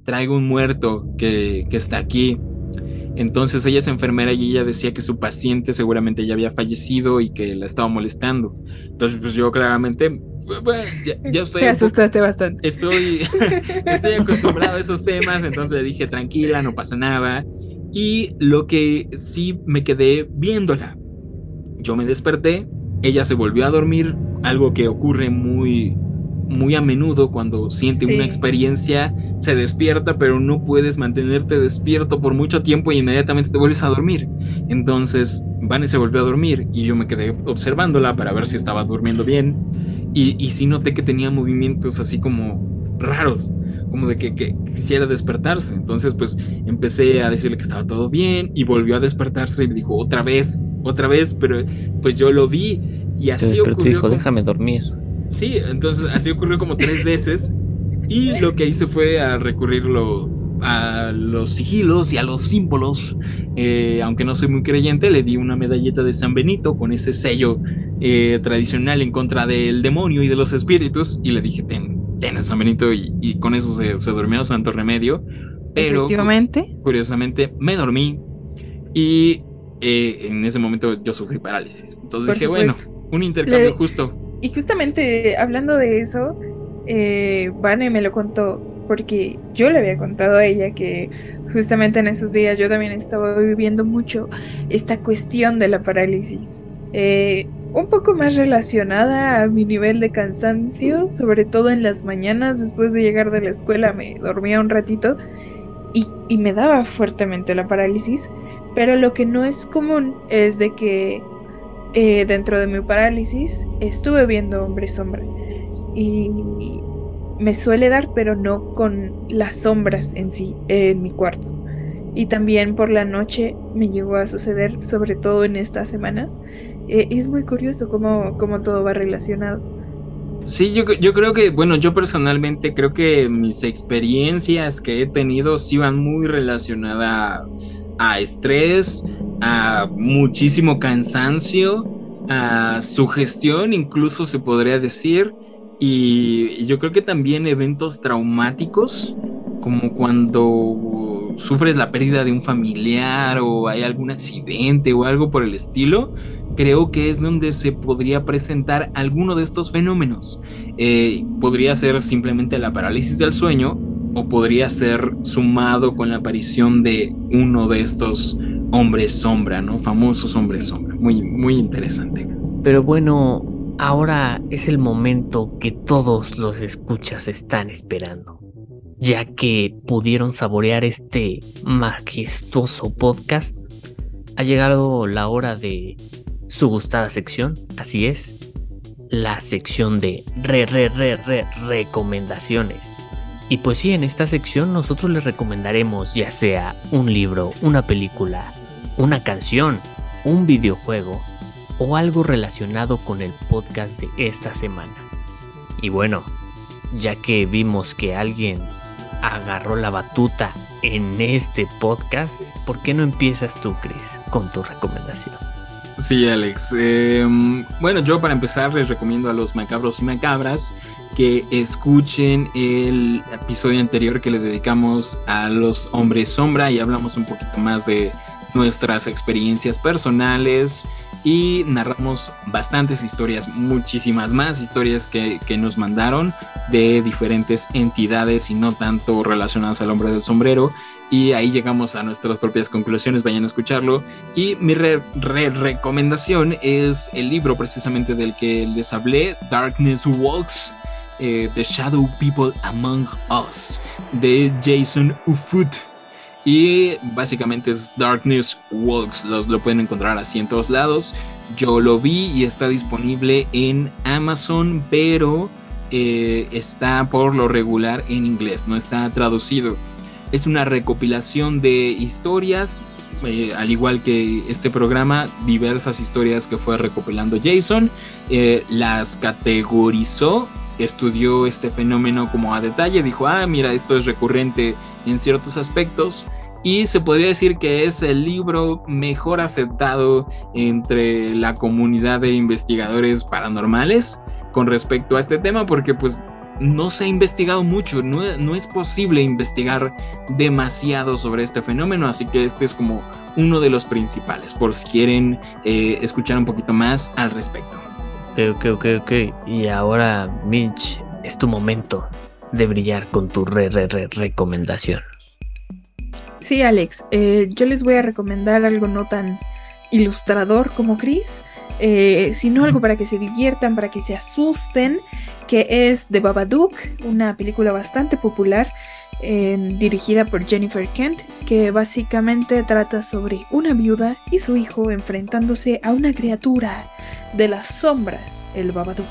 traigo un muerto que, que está aquí. Entonces ella es enfermera y ella decía que su paciente seguramente ya había fallecido y que la estaba molestando. Entonces pues yo claramente, bueno, ya, estoy... Te asustaste bastante. Estoy, estoy acostumbrado a esos temas, entonces le dije, tranquila, no pasa nada. Y lo que sí me quedé viéndola. Yo me desperté, ella se volvió a dormir, algo que ocurre muy, muy a menudo cuando siente una experiencia, se despierta, pero no puedes mantenerte despierto por mucho tiempo y inmediatamente te vuelves a dormir. Entonces, Vane se volvió a dormir y yo me quedé observándola para ver si estaba durmiendo bien. Y, y sí noté que tenía movimientos así como raros como de que, quisiera despertarse. Entonces, pues empecé a decirle que estaba todo bien y volvió a despertarse y me dijo otra vez, otra vez, pero pues yo lo vi y así ocurrió. Dijo, déjame dormir. Sí, entonces así ocurrió como tres veces y lo que hice fue a recurrirlo a los sigilos y a los símbolos. Eh, aunque no soy muy creyente, le di una medalleta de San Benito con ese sello eh, tradicional en contra del demonio y de los espíritus y le dije, ten, ten San Benito y, con eso se, se, durmió Santo Remedio. Pero curiosamente me dormí y eh, en ese momento yo sufrí parálisis. Entonces dije, bueno, un intercambio justo. Y justamente hablando de eso, eh, Vane me lo contó porque yo le había contado a ella que justamente en esos días yo también estaba viviendo mucho esta cuestión de la parálisis. Eh, un poco más relacionada a mi nivel de cansancio, sobre todo en las mañanas después de llegar de la escuela me dormía un ratito y, me daba fuertemente la parálisis, pero lo que no es común es de que eh, dentro de mi parálisis estuve viendo hombre sombra y me suele dar, pero no con las sombras en sí en mi cuarto. Y también por la noche me llegó a suceder, sobre todo en estas semanas. Eh, es muy curioso cómo, cómo, todo va relacionado. Sí, yo, yo creo que, bueno, yo personalmente creo que mis experiencias que he tenido sí van muy relacionadas a, a estrés, a muchísimo cansancio, a sugestión, incluso se podría decir, y yo creo que también eventos traumáticos, como cuando sufres la pérdida de un familiar o hay algún accidente o algo por el estilo, creo que es donde se podría presentar alguno de estos fenómenos. Eh, podría ser simplemente la parálisis del sueño o podría ser sumado con la aparición de uno de estos hombres sombra, ¿no? Famosos hombres sombra. Muy, muy interesante. Pero bueno, ahora es el momento que todos los escuchas están esperando, ya que pudieron saborear este majestuoso podcast. Ha llegado la hora de su gustada sección, así es, la sección de re, re, re, re, recomendaciones. Y pues sí, en esta sección nosotros les recomendaremos ya sea un libro, una película, una canción, un videojuego o algo relacionado con el podcast de esta semana. Y bueno, ya que vimos que alguien agarró la batuta en este podcast, ¿por qué no empiezas tú, Chris, con tu recomendación? Sí, Alex. Em, bueno, yo para empezar les recomiendo a los macabros y macabras que escuchen el episodio anterior que le dedicamos a los hombres sombra y hablamos un poquito más de nuestras experiencias personales y narramos bastantes historias, muchísimas más historias que, que, nos mandaron de diferentes entidades y no tanto relacionadas al hombre del sombrero. Y ahí llegamos a nuestras propias conclusiones, vayan a escucharlo. Y mi re, re recomendación es el libro precisamente del que les hablé, Darkness Walks eh, The Shadow People Among Us de Jason Ufut. Y básicamente es Darkness Walks, los, lo pueden encontrar así en todos lados. Yo lo vi y está disponible en Amazon, pero eh, está por lo regular en inglés, no está traducido. Es una recopilación de historias, eh, al igual que este programa, diversas historias que fue recopilando Jason, eh, las categorizó estudió este fenómeno como a detalle, dijo, ah, mira, esto es recurrente en ciertos aspectos. Y se podría decir que es el libro mejor aceptado entre la comunidad de investigadores paranormales con respecto a este tema, porque pues no se ha investigado mucho, no, no, es posible investigar demasiado sobre este fenómeno, así que este es como uno de los principales, por si quieren eh, escuchar un poquito más al respecto. Ok, ok, ok, ok. Y ahora, Mitch, es tu momento de brillar con tu re, re, re recomendación. Sí, Alex, eh, yo les voy a recomendar algo no tan ilustrador como Chris, eh, sino algo para que se diviertan, para que se asusten, que es The Babadook, una película bastante popular Em, dirigida por Jennifer Kent, que básicamente trata sobre una viuda y su hijo enfrentándose a una criatura de las sombras, el Babadook,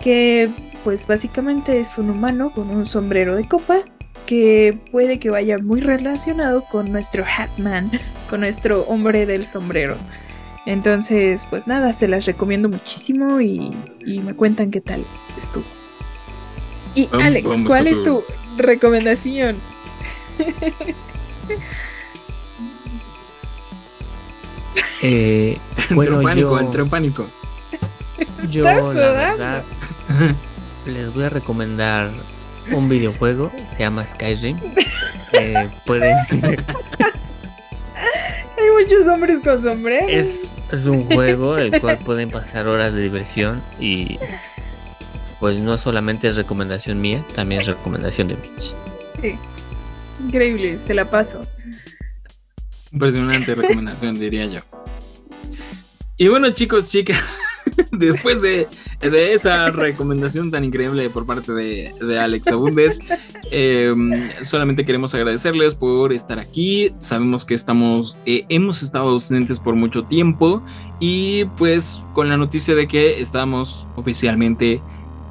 que pues básicamente es un humano con un sombrero de copa que puede que vaya muy relacionado con nuestro Hatman, con nuestro hombre del sombrero. Entonces, pues nada, se las recomiendo muchísimo y, me cuentan qué tal estuvo. Y Alex, ¿cuál es tu recomendación. Eh, bueno, pánico, yo, en pánico. Yo, la verdad, les voy a recomendar un videojuego, se llama Skyrim. Eh, pueden. Hay muchos hombres con sombrero. Es, es un juego el cual pueden pasar horas de diversión y pues no solamente es recomendación mía, también es recomendación de Mitch. Sí, increíble, se la paso. Impresionante recomendación, diría yo. Y bueno, chicos, chicas, después de, esa recomendación tan increíble por parte de, Alex Abundes, em, solamente queremos agradecerles por estar aquí. Sabemos que estamos, eh, hemos estado ausentes por mucho tiempo y pues con la noticia de que estamos oficialmente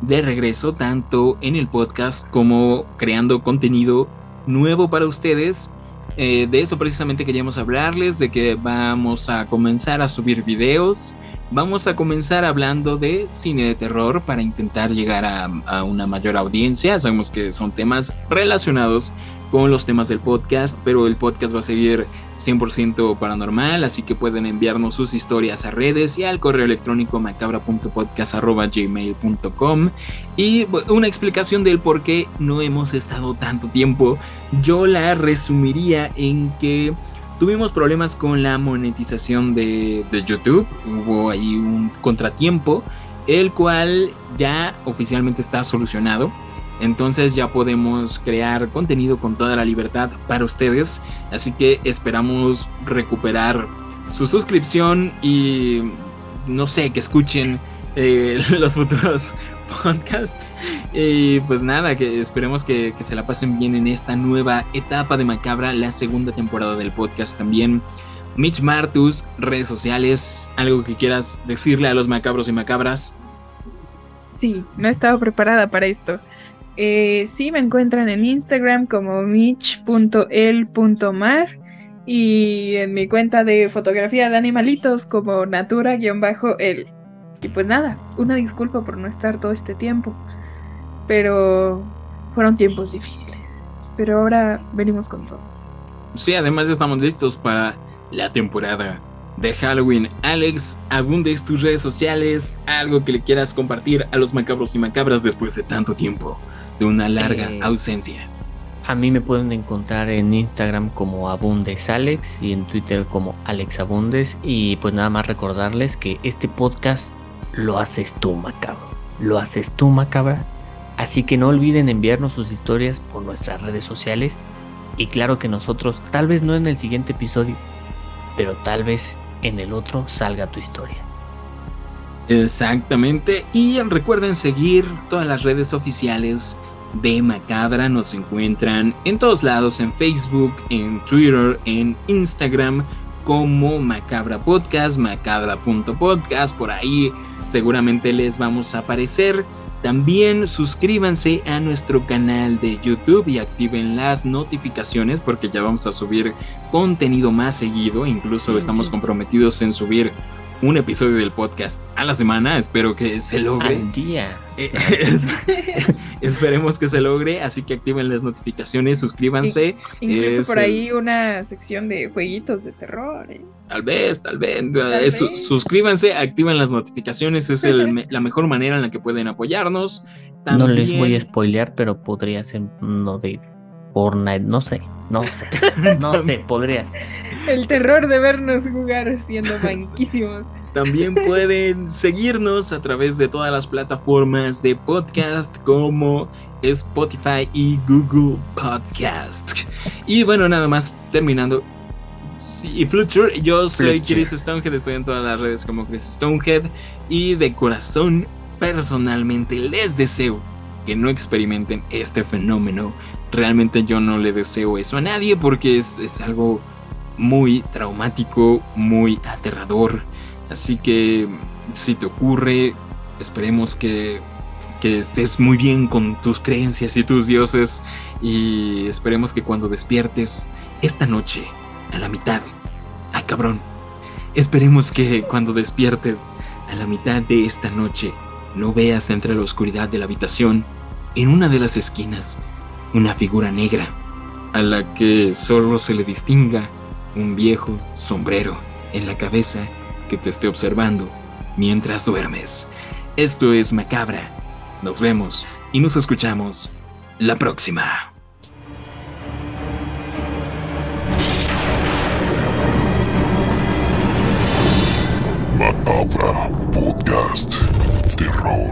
de regreso tanto en el podcast como creando contenido nuevo para ustedes. Eh, de eso precisamente queríamos hablarles, de que vamos a comenzar a subir videos, vamos a comenzar hablando de cine de terror para intentar llegar a, a una mayor audiencia. Sabemos que son temas relacionados con los temas del podcast, pero el podcast va a seguir 100% paranormal, así que pueden enviarnos sus historias a redes y al correo electrónico macabra.podcast.gmail.com y una explicación del por qué no hemos estado tanto tiempo. Yo la resumiría en que tuvimos problemas con la monetización de, de YouTube, hubo ahí un contratiempo, el cual ya oficialmente está solucionado entonces ya podemos crear contenido con toda la libertad para ustedes. Así que esperamos recuperar su suscripción y no sé, que escuchen eh, los futuros podcasts. Y pues nada, que esperemos que, que, se la pasen bien en esta nueva etapa de Macabra, la segunda temporada del podcast también. Mitch Martus, redes sociales, algo que quieras decirle a los macabros y macabras. Sí, no estaba preparada para esto. Eh, sí, me encuentran en Instagram como mich.el.mar y en mi cuenta de fotografía de animalitos como natura-el. Y pues nada, una disculpa por no estar todo este tiempo, pero fueron tiempos difíciles. Pero ahora venimos con todo. Sí, además estamos listos para la temporada de Halloween. Alex, abundes tus redes sociales, algo que le quieras compartir a los macabros y macabras después de tanto tiempo de una larga eh, ausencia. A mí me pueden encontrar en Instagram como AbundesAlex y en Twitter como AlexAbundes. Y pues nada más recordarles que este podcast lo haces tú, macabro. Lo haces tú, macabra. Así que no olviden enviarnos sus historias por nuestras redes sociales. Y claro que nosotros, tal vez no en el siguiente episodio, pero tal vez en el otro salga tu historia. Exactamente. Y recuerden seguir todas las redes oficiales de Macabra. Nos encuentran en todos lados, en Facebook, en Twitter, en Instagram, como Macabra Podcast, macabra.podcast. Por ahí seguramente les vamos a aparecer. También suscríbanse a nuestro canal de YouTube y activen las notificaciones porque ya vamos a subir contenido más seguido. Incluso estamos comprometidos en subir un episodio del podcast a la semana. Espero que se logre. Al día. Eh, esperemos que se logre, así que activen las notificaciones, suscríbanse. incluso por ahí una sección de jueguitos de terror. ¿eh? Tal vez, tal vez. Suscríbanse, activen las notificaciones, es la mejor manera en la que pueden apoyarnos. No les voy a spoilear, pero podría ser uno de Fortnite, no sé. No sé, no sé, podría ser. El terror de vernos jugar siendo banquísimos. También pueden seguirnos a través de todas las plataformas de podcast como Spotify y Google Podcast. Y bueno, nada más terminando. y Fluture, yo soy Chris Stonehead, estoy en todas las redes como Chris Stonehead. Y de corazón, personalmente, les deseo que no experimenten este fenómeno realmente yo no le deseo eso a nadie porque es, algo muy traumático, muy aterrador. Así que si te ocurre, esperemos que, que estés muy bien con tus creencias y tus dioses y esperemos que cuando despiertes esta noche, a la mitad, ay cabrón, esperemos que cuando despiertes a la mitad de esta noche, no veas entre la oscuridad de la habitación, en una de las esquinas, una figura negra, a la que solo se le distinga un viejo sombrero en la cabeza que te esté observando mientras duermes. Esto es Macabra. Nos vemos y nos escuchamos la próxima. Macabra Podcast Terror